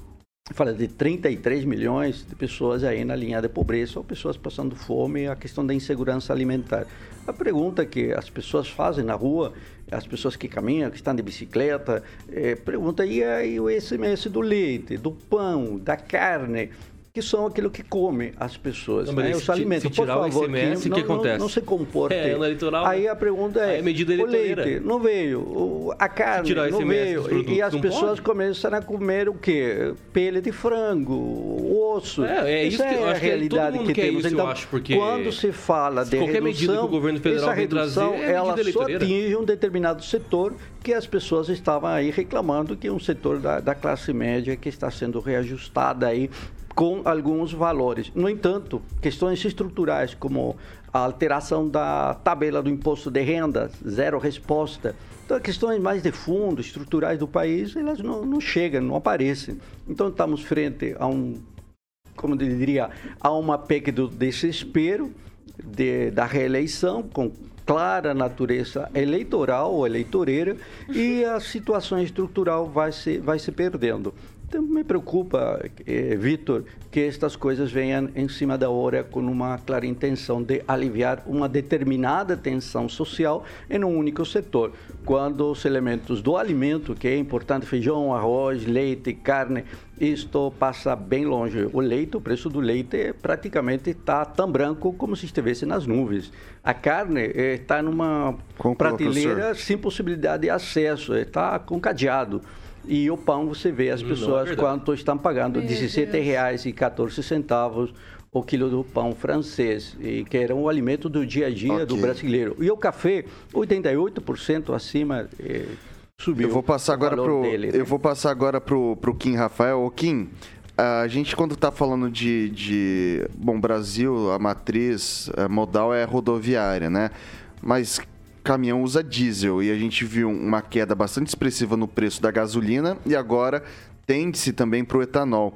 fala de 33 milhões de pessoas aí na linha de pobreza ou pessoas passando fome, a questão da insegurança alimentar. A pergunta que as pessoas fazem na rua, as pessoas que caminham, que estão de bicicleta, é, pergunta e aí o SMS do leite, do pão, da carne, que são aquilo que come as pessoas,
Não,
né? os
se-
alimentos.
se tirar
Por
o
favor, que
o que
não, não-
acontece?
Não, se comporte.
É, no eleitoral,
Aí a pergunta é,
é medida
o leite não veio, o- a carne não
ICMS
veio, e- e as
não
pessoas
pode?
começaram a comer o quê? Pele de frango,
É, é isso
Essa
que
é a
que
realidade que
quer
temos.
isso,
então,
acho, porque
quando se fala de
qualquer medida
redução,
que o governo federal
essa
trazer
redução,
é medida
ela só atinge um determinado setor que as pessoas estavam aí reclamando que é um setor da, da classe média que está sendo reajustada aí com alguns valores. No entanto, questões estruturais como a alteração da tabela do imposto de renda, zero resposta. Então, questões mais de fundo, estruturais do país, elas não, não chegam, não aparecem. Então, estamos frente a um, como eu diria, a uma PEC do desespero de- da reeleição, com clara natureza eleitoral ou eleitoreira, e a situação estrutural vai se, vai se perdendo. Então, me preocupa, eh, Vitor, que estas coisas venham em cima da hora com uma clara intenção de aliviar uma determinada tensão social em um único setor, quando os elementos do alimento, que é importante, feijão, arroz, leite, carne, isto passa bem longe. O leite, o preço do leite praticamente está tão branco como se estivesse nas nuvens. A carne eh, está numa
Conclua,
prateleira
professor.
sem possibilidade de acesso, está com cadeado. E o pão, você vê as
é
pessoas
verdade.
quanto estão pagando,
Meu
R$ 17,14 o quilo do pão francês, e que era um alimento do dia a dia do
Ok.
brasileiro. E o café, 88% acima, eh, subiu.
Eu vou passar
o
agora
valor
pro.
dele, né?
Eu vou passar agora pro, pro Kim Rafael. Ô, Kim, a gente quando tá falando de, de. Bom, Brasil, a matriz eh, modal é rodoviária, né? Mas caminhão usa diesel e a gente viu uma queda bastante expressiva no preço da gasolina e agora tende-se também pro etanol.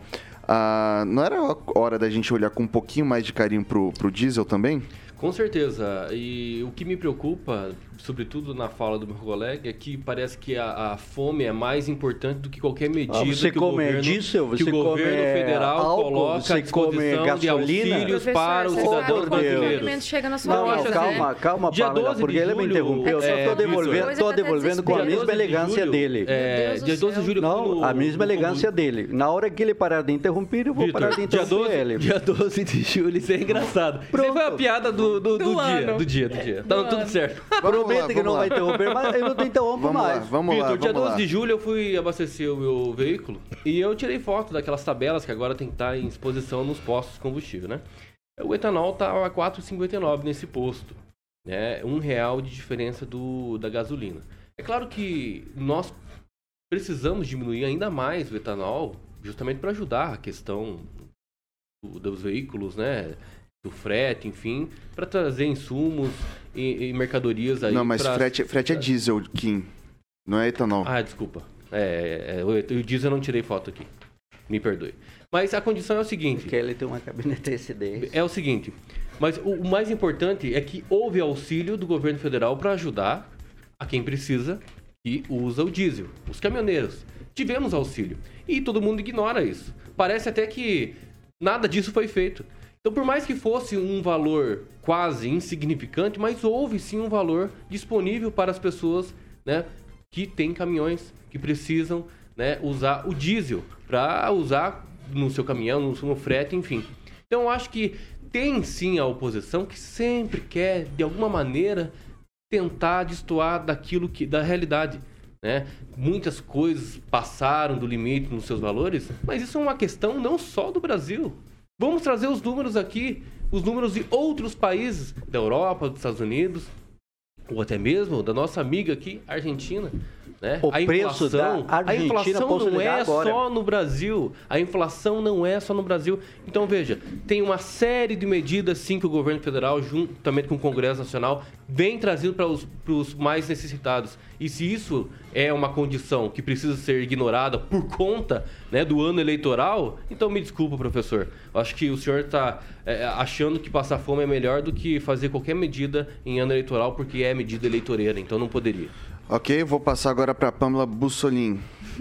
Ah, não era hora da gente olhar com um pouquinho mais de carinho pro, pro diesel também?
Com certeza. E o que me preocupa, sobretudo na fala do meu colega, é que parece que a, a fome é mais importante do que qualquer medida
Ah, você
que, o
come
governo,
diesel,
que
você
o governo
come
federal
álcool,
coloca
você
à disposição
come
de
gasolina.
auxílios para
você chega na sua
Não,
mesa,
não,
né?
calma, calma,
Dia
Pamela,
12 de
porque ele me interrompeu. Eu só
é,
estou devolvendo, tô devolvendo com a
Dia
mesma
12 de
elegância
julho,
dele.
É, dia 12 de julho eu fui
Não,
no-
a mesma
no-
elegância dele. Na hora que ele parar de interromper, eu vou parar de
dia
interromper
12,
ele.
dia 12 de julho, isso é engraçado. Isso foi a piada do, do, do
Do
dia, do dia, do dia. Tá
Do
tudo certo.
Vamos
Prometo
lá,
que não
lá.
vai interromper, mas eu não [LAUGHS] interrompo
Vamos lá,
mais.
vamos lá.
Vitor, dia
vamos
12
lá.
de julho eu fui abastecer o meu veículo e eu tirei foto daquelas tabelas que agora tem que estar em exposição nos postos de combustível, né? O etanol tá a 4,59 nesse posto, né? Um real de diferença do, da gasolina. É claro que nós precisamos diminuir ainda mais o etanol, justamente para ajudar a questão do- dos veículos, né? Do frete, enfim, para trazer insumos e, e mercadorias aí.
Não, mas
pra-
frete, frete é diesel, Kim. Não é etanol.
ah, desculpa. É, é, o, o diesel eu não tirei foto aqui. Me perdoe. Mas a condição é o seguinte.
Porque ele tem uma cabinete SD.
É o seguinte. Mas o, o mais importante é que houve auxílio do governo federal para ajudar a quem precisa e usa o diesel. Os caminhoneiros. Tivemos auxílio. E todo mundo ignora isso. Parece até que nada disso foi feito. Então, por mais que fosse um valor quase insignificante, mas houve sim um valor disponível para as pessoas né, que têm caminhões, que precisam né, usar o diesel para usar no seu caminhão, no, no frete, enfim. Então, eu acho que tem sim a oposição que sempre quer, de alguma maneira, tentar destoar daquilo que da realidade. Né? Muitas coisas passaram do limite nos seus valores, mas isso é uma questão não só do Brasil. Vamos trazer os números aqui, os números de outros países da Europa, dos Estados Unidos, ou até mesmo da nossa amiga aqui, Argentina. Né?
O preço da
a
Argentina,
inflação
posso
não é
agora.
só no Brasil. A inflação não é só no Brasil. Então, veja, tem uma série de medidas, sim, que o governo federal, juntamente com o Congresso Nacional, vem trazendo para os, para os mais necessitados. E se isso é uma condição que precisa ser ignorada por conta né, do ano eleitoral, então me desculpa, professor. Eu acho que o senhor está achando que passar fome é melhor do que fazer qualquer medida em ano eleitoral, porque é medida eleitoreira, então não poderia.
Ok, vou passar agora para Pamela Bussolin.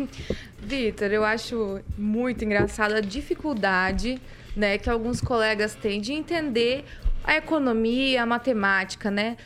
[LAUGHS]
Vitor, eu acho muito engraçada a dificuldade né, que alguns colegas têm de entender a economia, a matemática, né?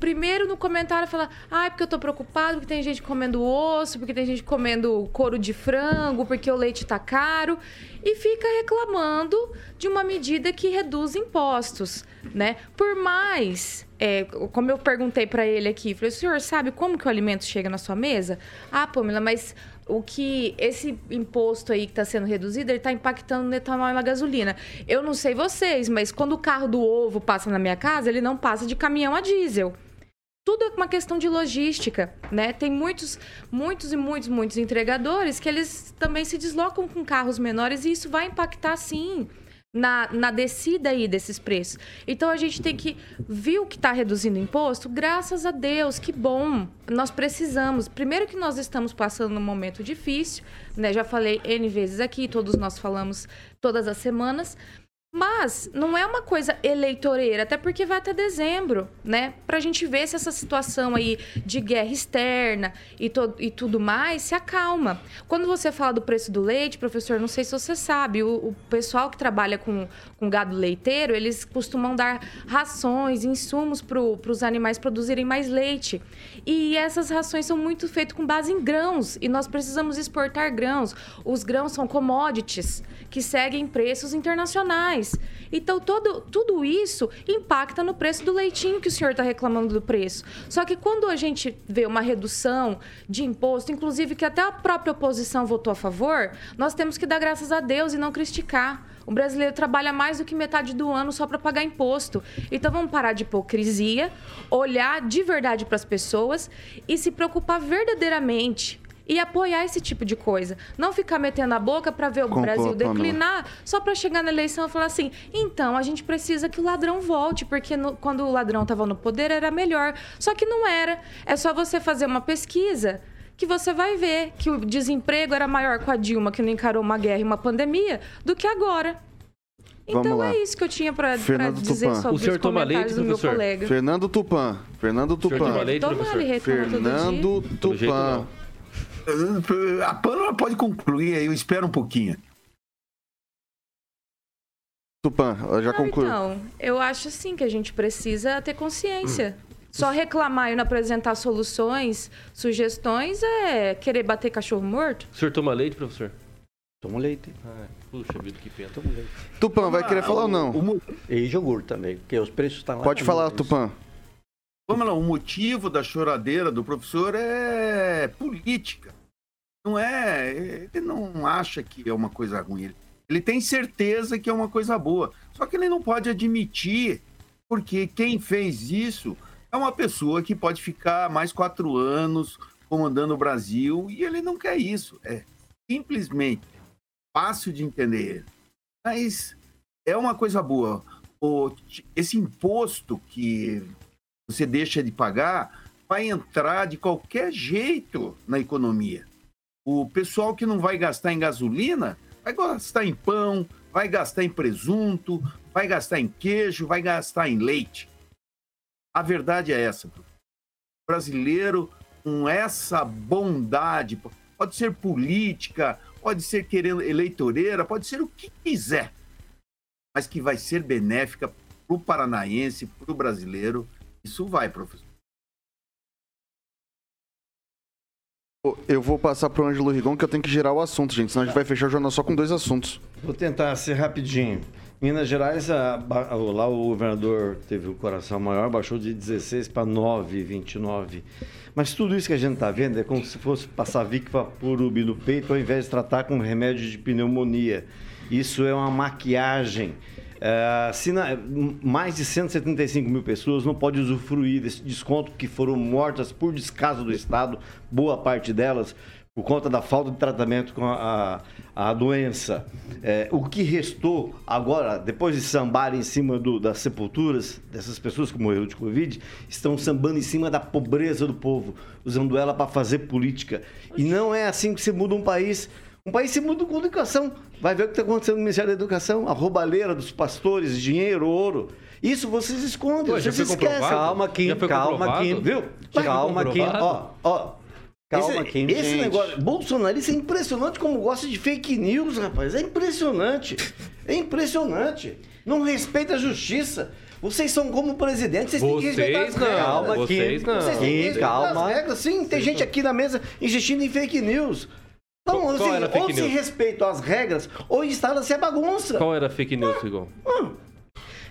Primeiro no comentário fala, ah, porque eu tô preocupado, porque tem gente comendo osso, porque tem gente comendo couro de frango, porque o leite tá caro. E fica reclamando de uma medida que reduz impostos, né? Por mais, é, como eu perguntei para ele aqui, falei, o senhor sabe como que o alimento chega na sua mesa? Ah, Pamela, mas o que esse imposto aí que está sendo reduzido, ele está impactando no etanol e na gasolina. Eu não sei vocês, mas quando o carro do ovo passa na minha casa, ele não passa de caminhão a diesel tudo é uma questão de logística, né? Tem muitos, muitos e muitos, muitos entregadores que eles também se deslocam com carros menores e isso vai impactar sim na, na descida aí desses preços. Então a gente tem que ver o que está reduzindo o imposto, graças a Deus, que bom. Nós precisamos. Primeiro que nós estamos passando num momento difícil, né? Já falei N vezes aqui, todos nós falamos todas as semanas, mas não é uma coisa eleitoreira, até porque vai até dezembro, né? Pra gente ver se essa situação aí de guerra externa e, e tudo mais se acalma. Quando você fala do preço do leite, professor, não sei se você sabe, o, o pessoal que trabalha com, com gado leiteiro, eles costumam dar rações, insumos para os animais produzirem mais leite. E essas rações são muito feitas com base em grãos, e nós precisamos exportar grãos. Os grãos são commodities que seguem preços internacionais. Então, todo, tudo isso impacta no preço do leitinho que o senhor está reclamando do preço. Só que quando a gente vê uma redução de imposto, inclusive que até a própria oposição votou a favor, nós temos que dar graças a Deus e não criticar. O brasileiro trabalha mais do que metade do ano só para pagar imposto. Então vamos parar de hipocrisia, olhar de verdade para as pessoas e se preocupar verdadeiramente e apoiar esse tipo de coisa. Não ficar metendo a boca para ver o Concordo, Brasil declinar só para chegar na eleição e falar assim: então a gente precisa que o ladrão volte, porque no, quando o ladrão estava no poder era melhor. Só que não era. É só você fazer uma pesquisa que você vai ver que o desemprego era maior com a Dilma, que não encarou uma guerra e uma pandemia, do que agora. Então é isso que eu tinha para dizer Tupan. sobre o senhor os toma leite, do meu colega.
Fernando Tupan. Fernando Tupan.
Toma leite,
Fernando Tupan.
A Pâmela pode concluir aí, eu espero um pouquinho.
Tupan, já concluiu.
Então, eu acho sim que a gente precisa ter consciência. Só reclamar e não apresentar soluções, sugestões é querer bater cachorro morto.
O senhor toma leite, professor?
Tomo leite.
Ah, puxa vida, que pena.
Tomo leite.
Tupã, vai querer falar ou não?
E iogurte também, porque os preços estão lá.
Pode falar, Tupã.
Vamos lá, o motivo da choradeira do professor é política. Não é. Ele não acha que é uma coisa ruim. Ele, ele tem certeza que é uma coisa boa. Só que ele não pode admitir, porque quem fez isso é uma pessoa que pode ficar mais quatro anos comandando o Brasil e ele não quer isso. É simplesmente fácil de entender. Mas é uma coisa boa. O, esse imposto que você deixa de pagar vai entrar de qualquer jeito na economia. O pessoal que não vai gastar em gasolina vai gastar em pão, vai gastar em presunto, vai gastar em queijo, vai gastar em leite. A verdade é essa. O brasileiro, com essa bondade, pode ser política, pode ser querendo eleitoreira, pode ser o que quiser, mas que vai ser benéfica para o paranaense, para o brasileiro. Isso vai, professor.
Eu vou passar para o Ângelo Rigon que eu tenho que gerar o assunto, gente, senão a gente vai fechar o jornal só com dois assuntos.
Vou tentar ser rapidinho. Minas Gerais, a, a, lá o governador teve o coração maior, baixou de 16 para 9,29. Mas tudo isso que a gente está vendo é como se fosse passar Vicva Purubi no peito ao invés de tratar com remédio de pneumonia. Isso é uma maquiagem é, mais de 175 mil pessoas não podem usufruir desse desconto que foram mortas por descaso do Estado, boa parte delas por conta da falta de tratamento com a, a, a doença. É, o que restou agora, depois de sambar em cima do, das sepulturas dessas pessoas que morreram de Covid, estão sambando em cima da pobreza do povo, usando ela para fazer política. E não é assim que se muda um país. Um país se muda com educação. Vai ver o que está acontecendo no Ministério da Educação, a roubalheira dos pastores, dinheiro, ouro. Isso vocês escondem, Pô, vocês esquecem.
Calma, Kim, calma, Kim, viu? Calma, Kim. Ó, ó, Calma,
esse,
Kim.
Esse
Gente.
negócio. Bolsonarista é impressionante como gosta de fake news, rapaz. É impressionante. É impressionante. Não respeita a justiça. Vocês são como presidente, vocês têm que respeitar as
Vocês não,
regras.
Calma,
vocês
Kim.
não.
Vocês têm que respeitar
calma.
as regras. Sim, tem gente aqui na mesa insistindo em fake news. Então,
Qual-
assim, ou se respeitam as regras, ou instala-se a bagunça.
Qual era a fake news, Rigon?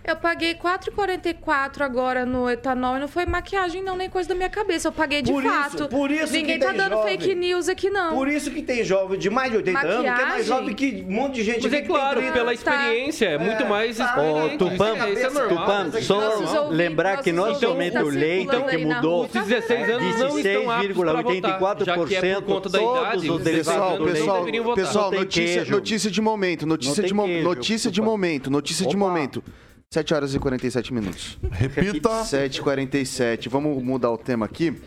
Eu paguei 4,44 agora no etanol e não foi maquiagem não, nem coisa da minha cabeça. Eu paguei de
Por isso-
fato.
por isso
Ninguém
que
tá
tem
dando
jovem.
fake news aqui não.
Por isso que tem jovem de mais de 80 anos, que é mais
Maquiagem?
jovem que um monte de gente
Mas
aqui
é
que
claro,
tem 30.
pela experiência, é muito mais
tá.
experiente.
Tupã,
isso é, isso é normal.
Tupã,
Nossos
só lembrar que
nossos
nosso
ouvintes
aumento
tá
leite que mudou
Os 16 anos
de
não estão aptos para votar, já que é por conta da
todos
idade,
os
os 16
Pessoal, pessoal, pessoal, notícia, de momento, notícia de,
tem
mo-
queijo,
notícia de momento, notícia de momento. 7 horas e 47 minutos.
Repita.
7h47. Vamos mudar o tema aqui.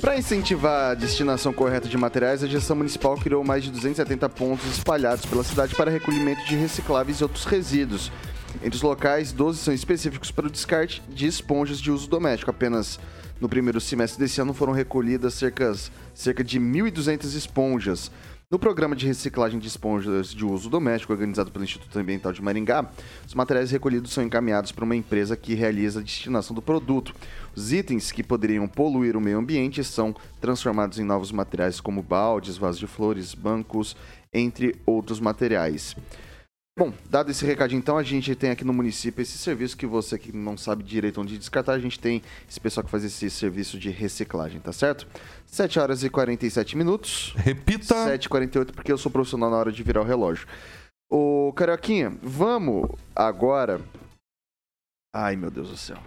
Para incentivar a destinação correta de materiais, a gestão municipal criou mais de 270 pontos espalhados pela cidade para recolhimento de recicláveis e outros resíduos. Entre os locais, 12 são específicos para o descarte de esponjas de uso doméstico. Apenas no primeiro semestre desse ano foram recolhidas cerca, cerca de 1.200 esponjas. No programa de reciclagem de esponjas de uso doméstico, organizado pelo Instituto Ambiental de Maringá, os materiais recolhidos são encaminhados para uma empresa que realiza a destinação do produto. Os itens que poderiam poluir o meio ambiente são transformados em novos materiais como baldes, vasos de flores, bancos, entre outros materiais. Bom, dado esse recado então, a gente tem aqui no município esse serviço que você que não sabe direito onde descartar, a gente tem esse pessoal que faz esse serviço de reciclagem, tá certo? 7 horas e 47 minutos.
Repita.
7h48, porque eu sou profissional na hora de virar o relógio. Ô, Carioquinha, vamos agora... Ai, meu Deus do céu.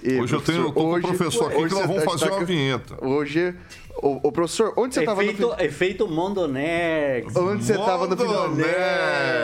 E,
Hoje eu tenho eu tô com o professor aqui que nós vamos
tá-
fazer
tá-
uma vinheta.
Hoje, o, o professor, onde você estava no
Efeito, Mondonex.
Onde você estava no fim de
Mondonex.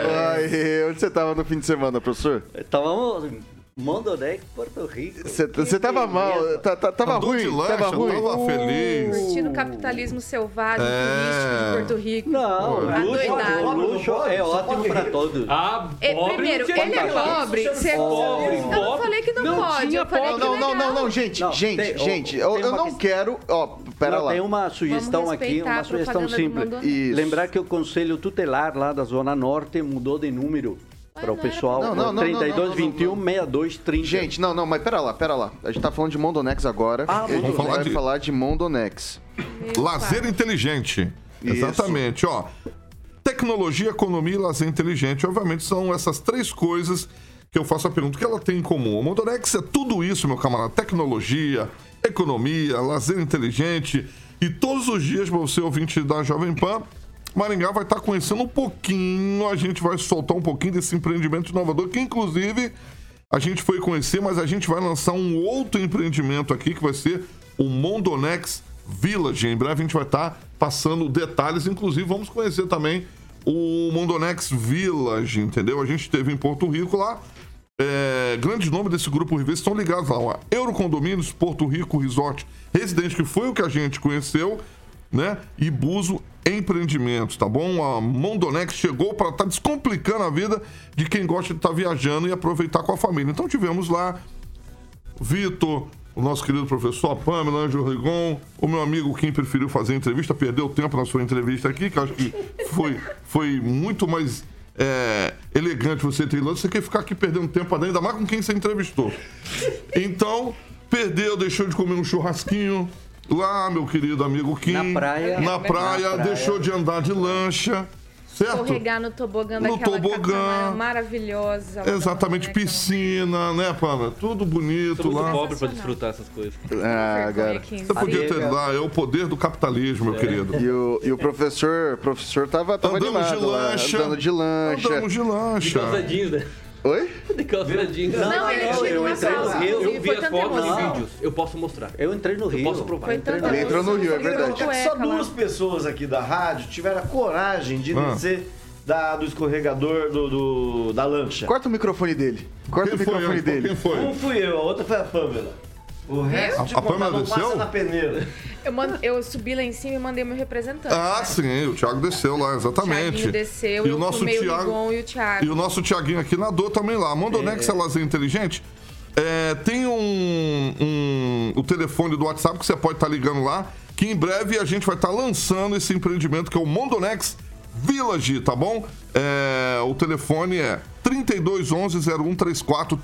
Ai, onde você estava no fim de semana, professor?
Estávamos Mondonex, Porto Rico.
Você tava mal, tá- tá- tava
Andou
ruim,
de lancha,
tava ruim.
tava feliz.
Curtindo o capitalismo selvagem,
É.
turístico de Porto Rico.
Não,
Tá
luxo, é ótimo para todos.
Ah,
É,
pobre
primeiro, ele é pobre. Você...
Pobre,
eu não falei que não,
Não
pode. Eu falei
Não,
que
não, não, não, não, gente,
Não,
gente,
tem-
gente,
tem
eu, não quero, ó, pera
Não,
lá.
Tem uma sugestão aqui, uma
a
sugestão simples. Lembrar que o Conselho Tutelar lá da Zona Norte mudou de número para o
não era
pessoal.
Não, não, não, não,
32,
não, não,
21, 62, 30.
Gente, não, não, mas pera lá, pera lá. A gente tá falando de Mondonex agora.
Ah,
e a gente
vamos falar
vai
de-
falar de Mondonex.
Lazer inteligente.
Isso.
Exatamente, ó. Tecnologia, economia e lazer inteligente, obviamente, são essas três coisas que eu faço a pergunta. O que ela tem em comum? O Mondonex é tudo isso, meu camarada. Tecnologia, economia, lazer inteligente. E todos os dias, você ouvinte da Jovem Pan, Maringá vai estar conhecendo um pouquinho, a gente vai soltar um pouquinho desse empreendimento inovador, que inclusive a gente foi conhecer, mas a gente vai lançar um outro empreendimento aqui, que vai ser o Mondonex Village. Em breve a gente vai estar passando detalhes, inclusive vamos conhecer também o Mondonex Village, entendeu? A gente esteve em Porto Rico lá. É, grandes nomes desse grupo Rivês estão ligados lá. Eurocondomínios, Porto Rico Resort Residente, que foi o que a gente conheceu, né? E Buzo Empreendimentos, tá bom? A Mondonex chegou para estar descomplicando a vida de quem gosta de estar viajando e aproveitar com a família. Então tivemos lá Vitor, o nosso querido professor, Pamela, Ângelo Rigon, o meu amigo Kim preferiu fazer entrevista, perdeu tempo na sua entrevista aqui, que acho que foi, foi muito mais é, elegante você ter ido. Você quer ficar aqui perdendo tempo, ainda mais com quem você entrevistou. Então, perdeu, deixou de comer um churrasquinho lá, meu querido amigo Kim.
Na praia.
Na praia,
Na praia.
deixou de andar de lancha, certo?
Escorregar no tobogã
No
daquela
tobogã.
maravilhosa. lá
Exatamente,
Mondonex.
piscina, né, Pamela? Tudo bonito
Sou muito
lá.
pobre para desfrutar essas coisas.
Ah,
Vergonha,
cara.
15.
Você podia ter lá, é o poder do capitalismo, meu querido.
E o, e o professor, professor tava, tava
Andamos de
animado lá,
lancha.
andando de lancha.
Andamos de lancha.
Calça jeans, né?
Oi?
De calça jeans.
Não, ele
eu-
tinha
eu
uma
entrei no
calça,
Rio,
Eu vi as fotos e vídeos. Eu posso mostrar.
Eu entrei no Rio.
posso provar.
Ele entrou no Rio, é verdade.
que eu
Só duas pessoas aqui da rádio tiveram a coragem de
Ah.
descer da, do escorregador do, do- da lancha.
Corta o microfone dele. Corta
Quem
o
foi?
microfone
Quem
dele.
foi?
Um fui eu, a outra foi a Pamela. O resto,
A-
tipo,
a Pamela
não
desceu?
passa na peneira.
Eu, mando- eu subi lá em cima e mandei meu representante.
Ah, sim, o Thiago desceu lá, exatamente.
Thiaguinho desceu,
e
eu
o nosso
o
Thiago
e o Thiago.
E o nosso Thiaguinho aqui nadou também lá. Mondonex é, lazer inteligente. É, tem um, um- o telefone do WhatsApp que você pode estar ligando lá, que em breve a gente vai estar lançando esse empreendimento que é o Mondonex Village, tá bom? É, o telefone é 3211-0134,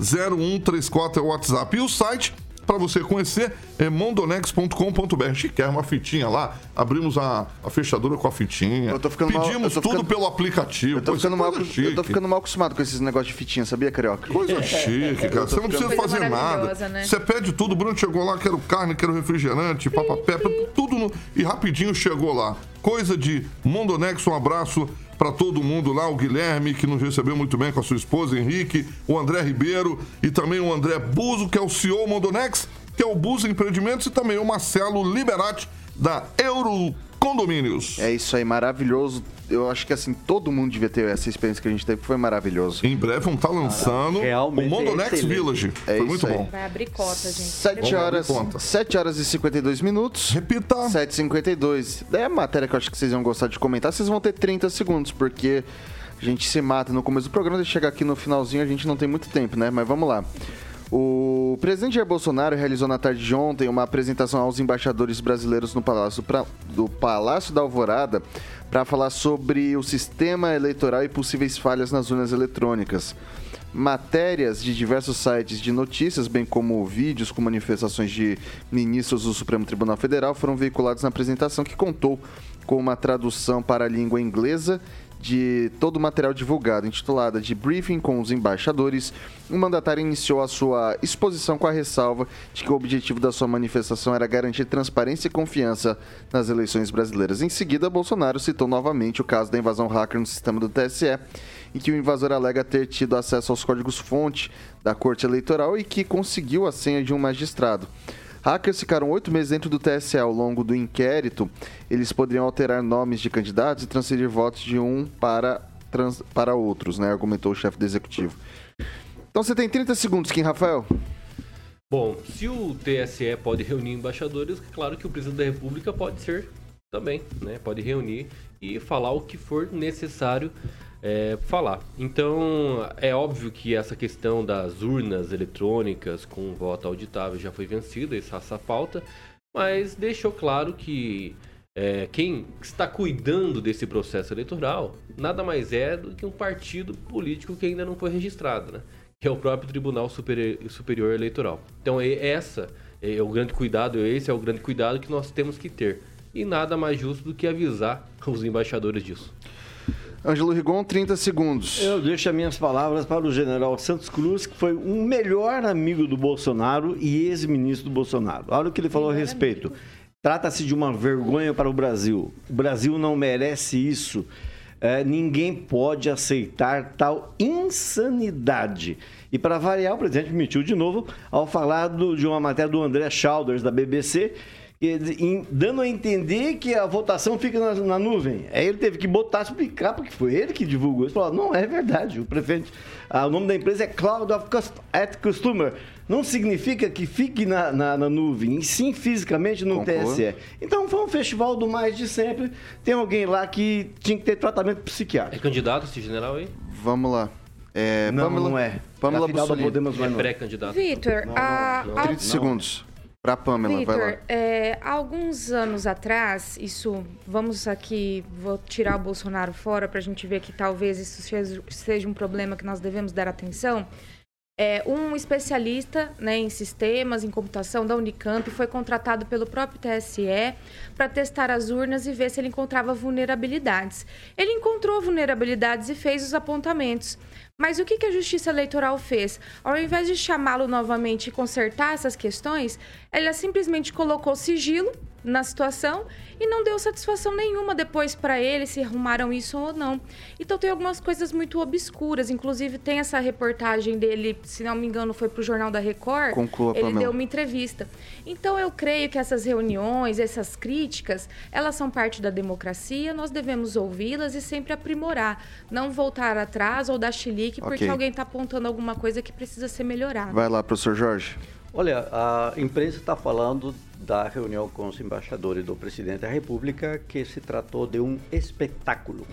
3211-0134 é o WhatsApp. E o site para você conhecer é mondonex.com.br. A gente quer uma fitinha lá, abrimos a, a fechadura com a fitinha.
Eu tô ficando mal-
Pedimos
eu tô
tudo
ficando-
pelo aplicativo.
Eu tô, ficando mal, eu tô ficando mal acostumado com esses negócios de fitinha, sabia, Carioca?
Coisa [LAUGHS] chique, cara. Você não precisa
Coisa
fazer nada.
né?
Você pede tudo. O Bruno chegou lá, quero carne, quero refrigerante, papapé, tudo no... e rapidinho chegou lá. Coisa de Mondonex, um abraço para todo mundo lá, o Guilherme, que nos recebeu muito bem com a sua esposa, Henrique, o André Ribeiro e também o André Buzo, que é o CEO Mondonex, que é o Buzo Empreendimentos, e também o Marcelo Liberati, da Euro Condomínios.
É isso aí, maravilhoso. Eu acho que assim, todo mundo devia ter essa experiência que a gente teve, que foi maravilhoso.
Em breve vão estar lançando
realmente
o Mondonex
é.
Village.
É
Foi muito
aí.
bom.
Vai abrir cota, gente.
7
Vamos
horas,
abrir conta.
7 horas e 52 minutos.
Repita.
7h52. É a matéria que eu acho que vocês vão gostar de comentar. Vocês vão ter 30 segundos, porque a gente se mata no começo do programa e chegar aqui no finalzinho a gente não tem muito tempo, né? Mas vamos lá. O presidente Jair Bolsonaro realizou na tarde de ontem uma apresentação aos embaixadores brasileiros no Palácio pra- do Palácio da Alvorada para falar sobre o sistema eleitoral e possíveis falhas nas urnas eletrônicas. Matérias de diversos sites de notícias, bem como vídeos com manifestações de ministros do Supremo Tribunal Federal, foram veiculados na apresentação que contou com uma tradução para a língua inglesa de todo o material divulgado, intitulada de Briefing com os Embaixadores, o mandatário iniciou a sua exposição com a ressalva de que o objetivo da sua manifestação era garantir transparência e confiança nas eleições brasileiras. Em seguida, Bolsonaro citou novamente o caso da invasão hacker no sistema do TSE, em que o invasor alega ter tido acesso aos códigos-fonte da Corte Eleitoral e que conseguiu a senha de um magistrado. Hackers ficaram oito meses dentro do TSE ao longo do inquérito. Eles poderiam alterar nomes de candidatos e transferir votos de um para, trans- para outros, né? Argumentou o chefe do executivo. Então você tem 30 segundos, Kim Rafael.
Bom, se o TSE pode reunir embaixadores, claro que o presidente da República pode ser também, né? Pode reunir e falar o que for necessário é, falar. Então, é óbvio que essa questão das urnas eletrônicas com voto auditável já foi vencida, essa, essa pauta, mas deixou claro que é, quem está cuidando desse processo eleitoral nada mais é do que um partido político que ainda não foi registrado, né? que é o próprio Tribunal Superi- Superior Eleitoral. Então, é essa é o grande cuidado, esse é o grande cuidado que nós temos que ter. E nada mais justo do que avisar os embaixadores disso.
Ângelo Rigon, 30 segundos.
Eu deixo as minhas palavras para o general Santos Cruz, que foi um melhor amigo do Bolsonaro e ex-ministro do Bolsonaro. Olha o que ele falou a respeito. Trata-se de uma vergonha para o Brasil. O Brasil não merece isso. É, ninguém pode aceitar tal insanidade. E para variar, o presidente mentiu de novo ao falar do- de uma matéria do André Chalders, da BBC, dando a entender que a votação fica na, na nuvem. Aí ele teve que botar, explicar, porque foi ele que divulgou isso. Falou, não, é verdade. O prefeito, ah, o nome da empresa é Cloud of Cust- at Customer. Não significa que fique na, na- na nuvem, e sim fisicamente no
Concordo.
TSE. Então foi um festival do mais de sempre. Tem alguém lá que tinha que ter tratamento
É
psiquiátrico.
candidato esse general aí?
Vamos lá. É,
Não,
Pamela,
não é.
Pamela Bussolini.
podemos
É
não.
pré-candidato.
Vitor, há-
30 segundos. Pra Pamela, vai lá.
É, alguns anos atrás, isso, vamos aqui, vou tirar o Bolsonaro fora para a gente ver que talvez isso seja, seja um problema que nós devemos dar atenção. É, um especialista né, em sistemas, em computação da Unicamp, foi contratado pelo próprio TSE para testar as urnas e ver se ele encontrava vulnerabilidades. Ele encontrou vulnerabilidades e fez os apontamentos. Mas o que, a Justiça Eleitoral fez? Ao invés de chamá-lo novamente e consertar essas questões, ela simplesmente colocou sigilo na situação e não deu satisfação nenhuma depois para ele se arrumaram isso ou não. Então tem algumas coisas muito obscuras. Inclusive tem essa reportagem dele, se não me engano, foi para o Jornal da Record.
Conclua,
ele deu uma entrevista. Então eu creio que essas reuniões, essas críticas, elas são parte da democracia. Nós devemos ouvi-las e sempre aprimorar, não voltar atrás ou dar chilique porque alguém está apontando alguma coisa que precisa ser melhorada.
Vai lá, professor Jorge.
Olha, a imprensa está falando da reunião com os embaixadores do presidente da República que se tratou de um espetáculo.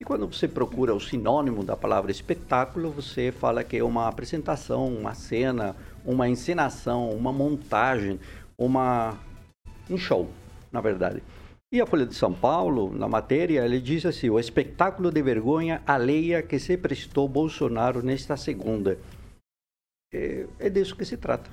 E quando você procura o sinônimo da palavra espetáculo, você fala que é uma apresentação, uma cena, uma encenação, uma montagem, uma um show, na verdade. E a Folha de São Paulo, na matéria, ele diz assim: o espetáculo de vergonha alheia que se prestou Bolsonaro nesta segunda. É, é disso que se trata.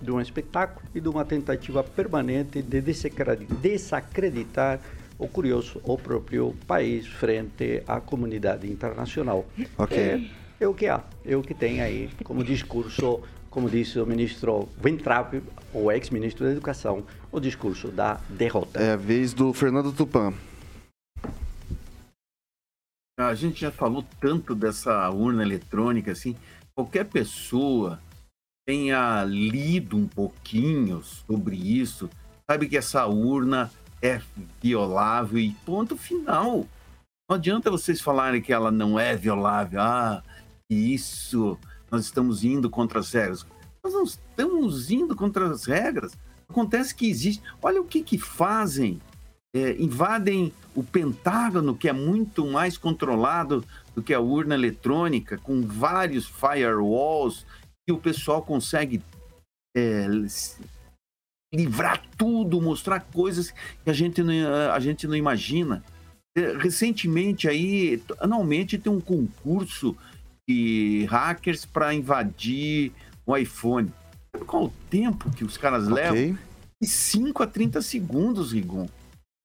De um espetáculo e de uma tentativa permanente de desacreditar o curioso, o próprio país frente à comunidade internacional.
Ok.
É, é o que há, é o que tem aí como discurso, como disse o ministro Ventrap, o ex-ministro da Educação, o discurso da derrota.
É a vez do Fernando Tupan.
A gente já falou tanto dessa urna eletrônica, assim, qualquer pessoa tenha lido um pouquinho sobre isso, sabe que essa urna é violável e ponto final. Não adianta vocês falarem que ela não é violável. Ah, isso, nós estamos indo contra as regras. Nós não estamos indo contra as regras. Acontece que existe. Olha o que, que fazem. É, invadem o Pentágono, que é muito mais controlado do que a urna eletrônica, com vários firewalls, que o pessoal consegue é, livrar tudo, mostrar coisas que a gente não, a gente não imagina. É, recentemente aí, anualmente tem um concurso de hackers para invadir o iPhone. Sabe qual o tempo que os caras
Ok.
levam? De 5 a 30 segundos, Rigon.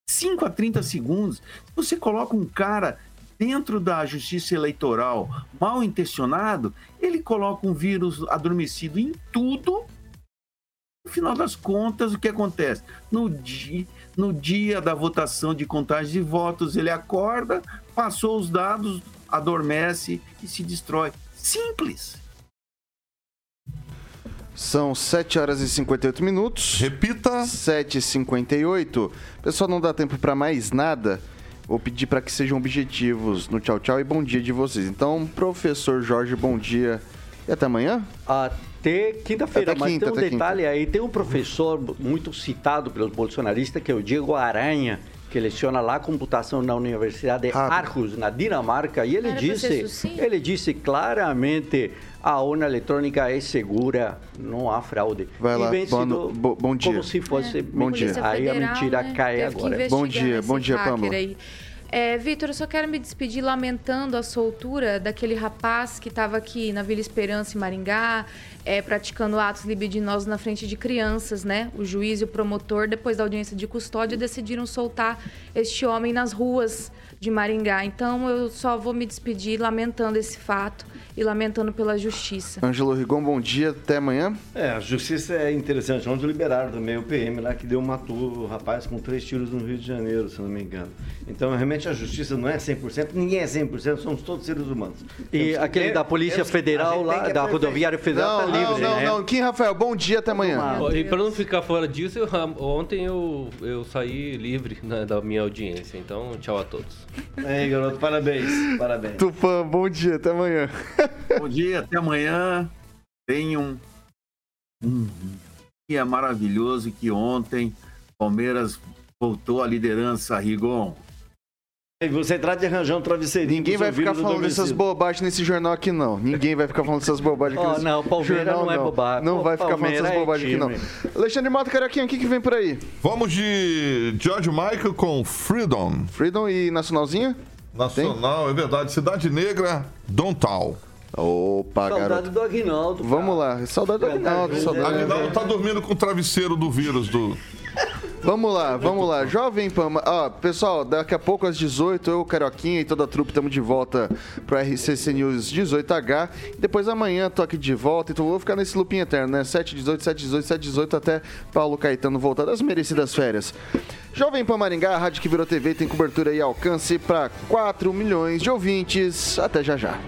5 a 30 segundos. Se você coloca um cara dentro da justiça eleitoral mal intencionado, ele coloca um vírus adormecido em tudo. No final das contas, o que acontece? No dia, no dia da votação de contagem de votos, ele acorda, passou os dados, adormece e se destrói. Simples.
São 7 horas e 58 minutos.
Repita.
7h58. Pessoal, não dá tempo para mais nada. Vou pedir para que sejam objetivos no tchau, tchau e bom dia de vocês. Então, professor Jorge, bom dia. E até amanhã?
Até quinta-feira,
Até
mas
quinta,
tem um detalhe aí, tem um professor muito citado pelos bolsonaristas, que é o Diego Aranha, que leciona lá computação na Universidade de Aarhus, na Dinamarca, e ele
Era
disse, ele disse claramente a urna eletrônica é segura, não há fraude.
Vai
E
lá,
vem
boa
sido
no- bo- bom dia.
Como se fosse
Bom dia.
Aí a mentira
né,
cai
teve
agora.
Bom dia, bom dia, Pamela.
aí. É, Vitor, eu só quero me despedir lamentando a soltura daquele rapaz que estava aqui na Vila Esperança, em Maringá, é, praticando atos libidinosos na frente de crianças, né? O juiz e o promotor, depois da audiência de custódia, decidiram soltar este homem nas ruas de Maringá. Então, eu só vou me despedir lamentando esse fato e lamentando pela justiça.
Ângelo Rigon, bom dia. Até amanhã.
É, a justiça é interessante. Ontem liberaram também o PM lá que deu matou o rapaz com três tiros no Rio de Janeiro, se não me engano. Então, realmente, a justiça não é 100%, ninguém é 100%, somos todos seres humanos.
E
Temos que
aquele
ter-
da Polícia
temos-
Federal
tem
lá, da rodoviária federal,
Não,
tá
não,
livre,
não,
né?
não. Kim Rafael, bom dia. Até amanhã.
E para não ficar fora disso, eu- ontem eu, eu saí livre né, da minha audiência. Então, tchau a todos.
Aí, garoto, parabéns, parabéns.
Tupã, bom dia. Até amanhã.
Bom dia, até amanhã. Tenham um dia maravilhoso que ontem Palmeiras voltou à liderança, Rigon.
E você trata de arranjar um travesseirinho
Ninguém vai ficar
do
falando dessas bobagens nesse jornal aqui, não. Ninguém vai ficar falando dessas bobagens aqui
Oh, não, Palmeiras
jornal,
não é bobagem.
Não vai ficar falando dessas
é
bobagens aqui, não. Alexandre Mota, Caraquinha, o que, que vem por aí?
Vamos de George Michael com Freedom.
Freedom e Nacionalzinha?
Nacional, é verdade. Cidade Negra, Downtown.
Opa,
Saudade
garoto.
do Aguinaldo.
Vamos lá. Saudade do Aguinaldo. Saudade.
Aguinaldo tá dormindo com o travesseiro do vírus do.
Vamos lá, vamos lá. Jovem Pan. Ó, pessoal, daqui a pouco às 18, eu, Carioquinha e toda a trupe estamos de volta pro RCC News 18H. Depois amanhã tô aqui de volta, então vou ficar nesse looping eterno, né? 7, 18, 7, 18, 7, 18 até Paulo Caetano voltar das merecidas férias. Jovem Pan Maringá, a rádio que virou TV, tem cobertura e alcance para 4 milhões de ouvintes. Até já já.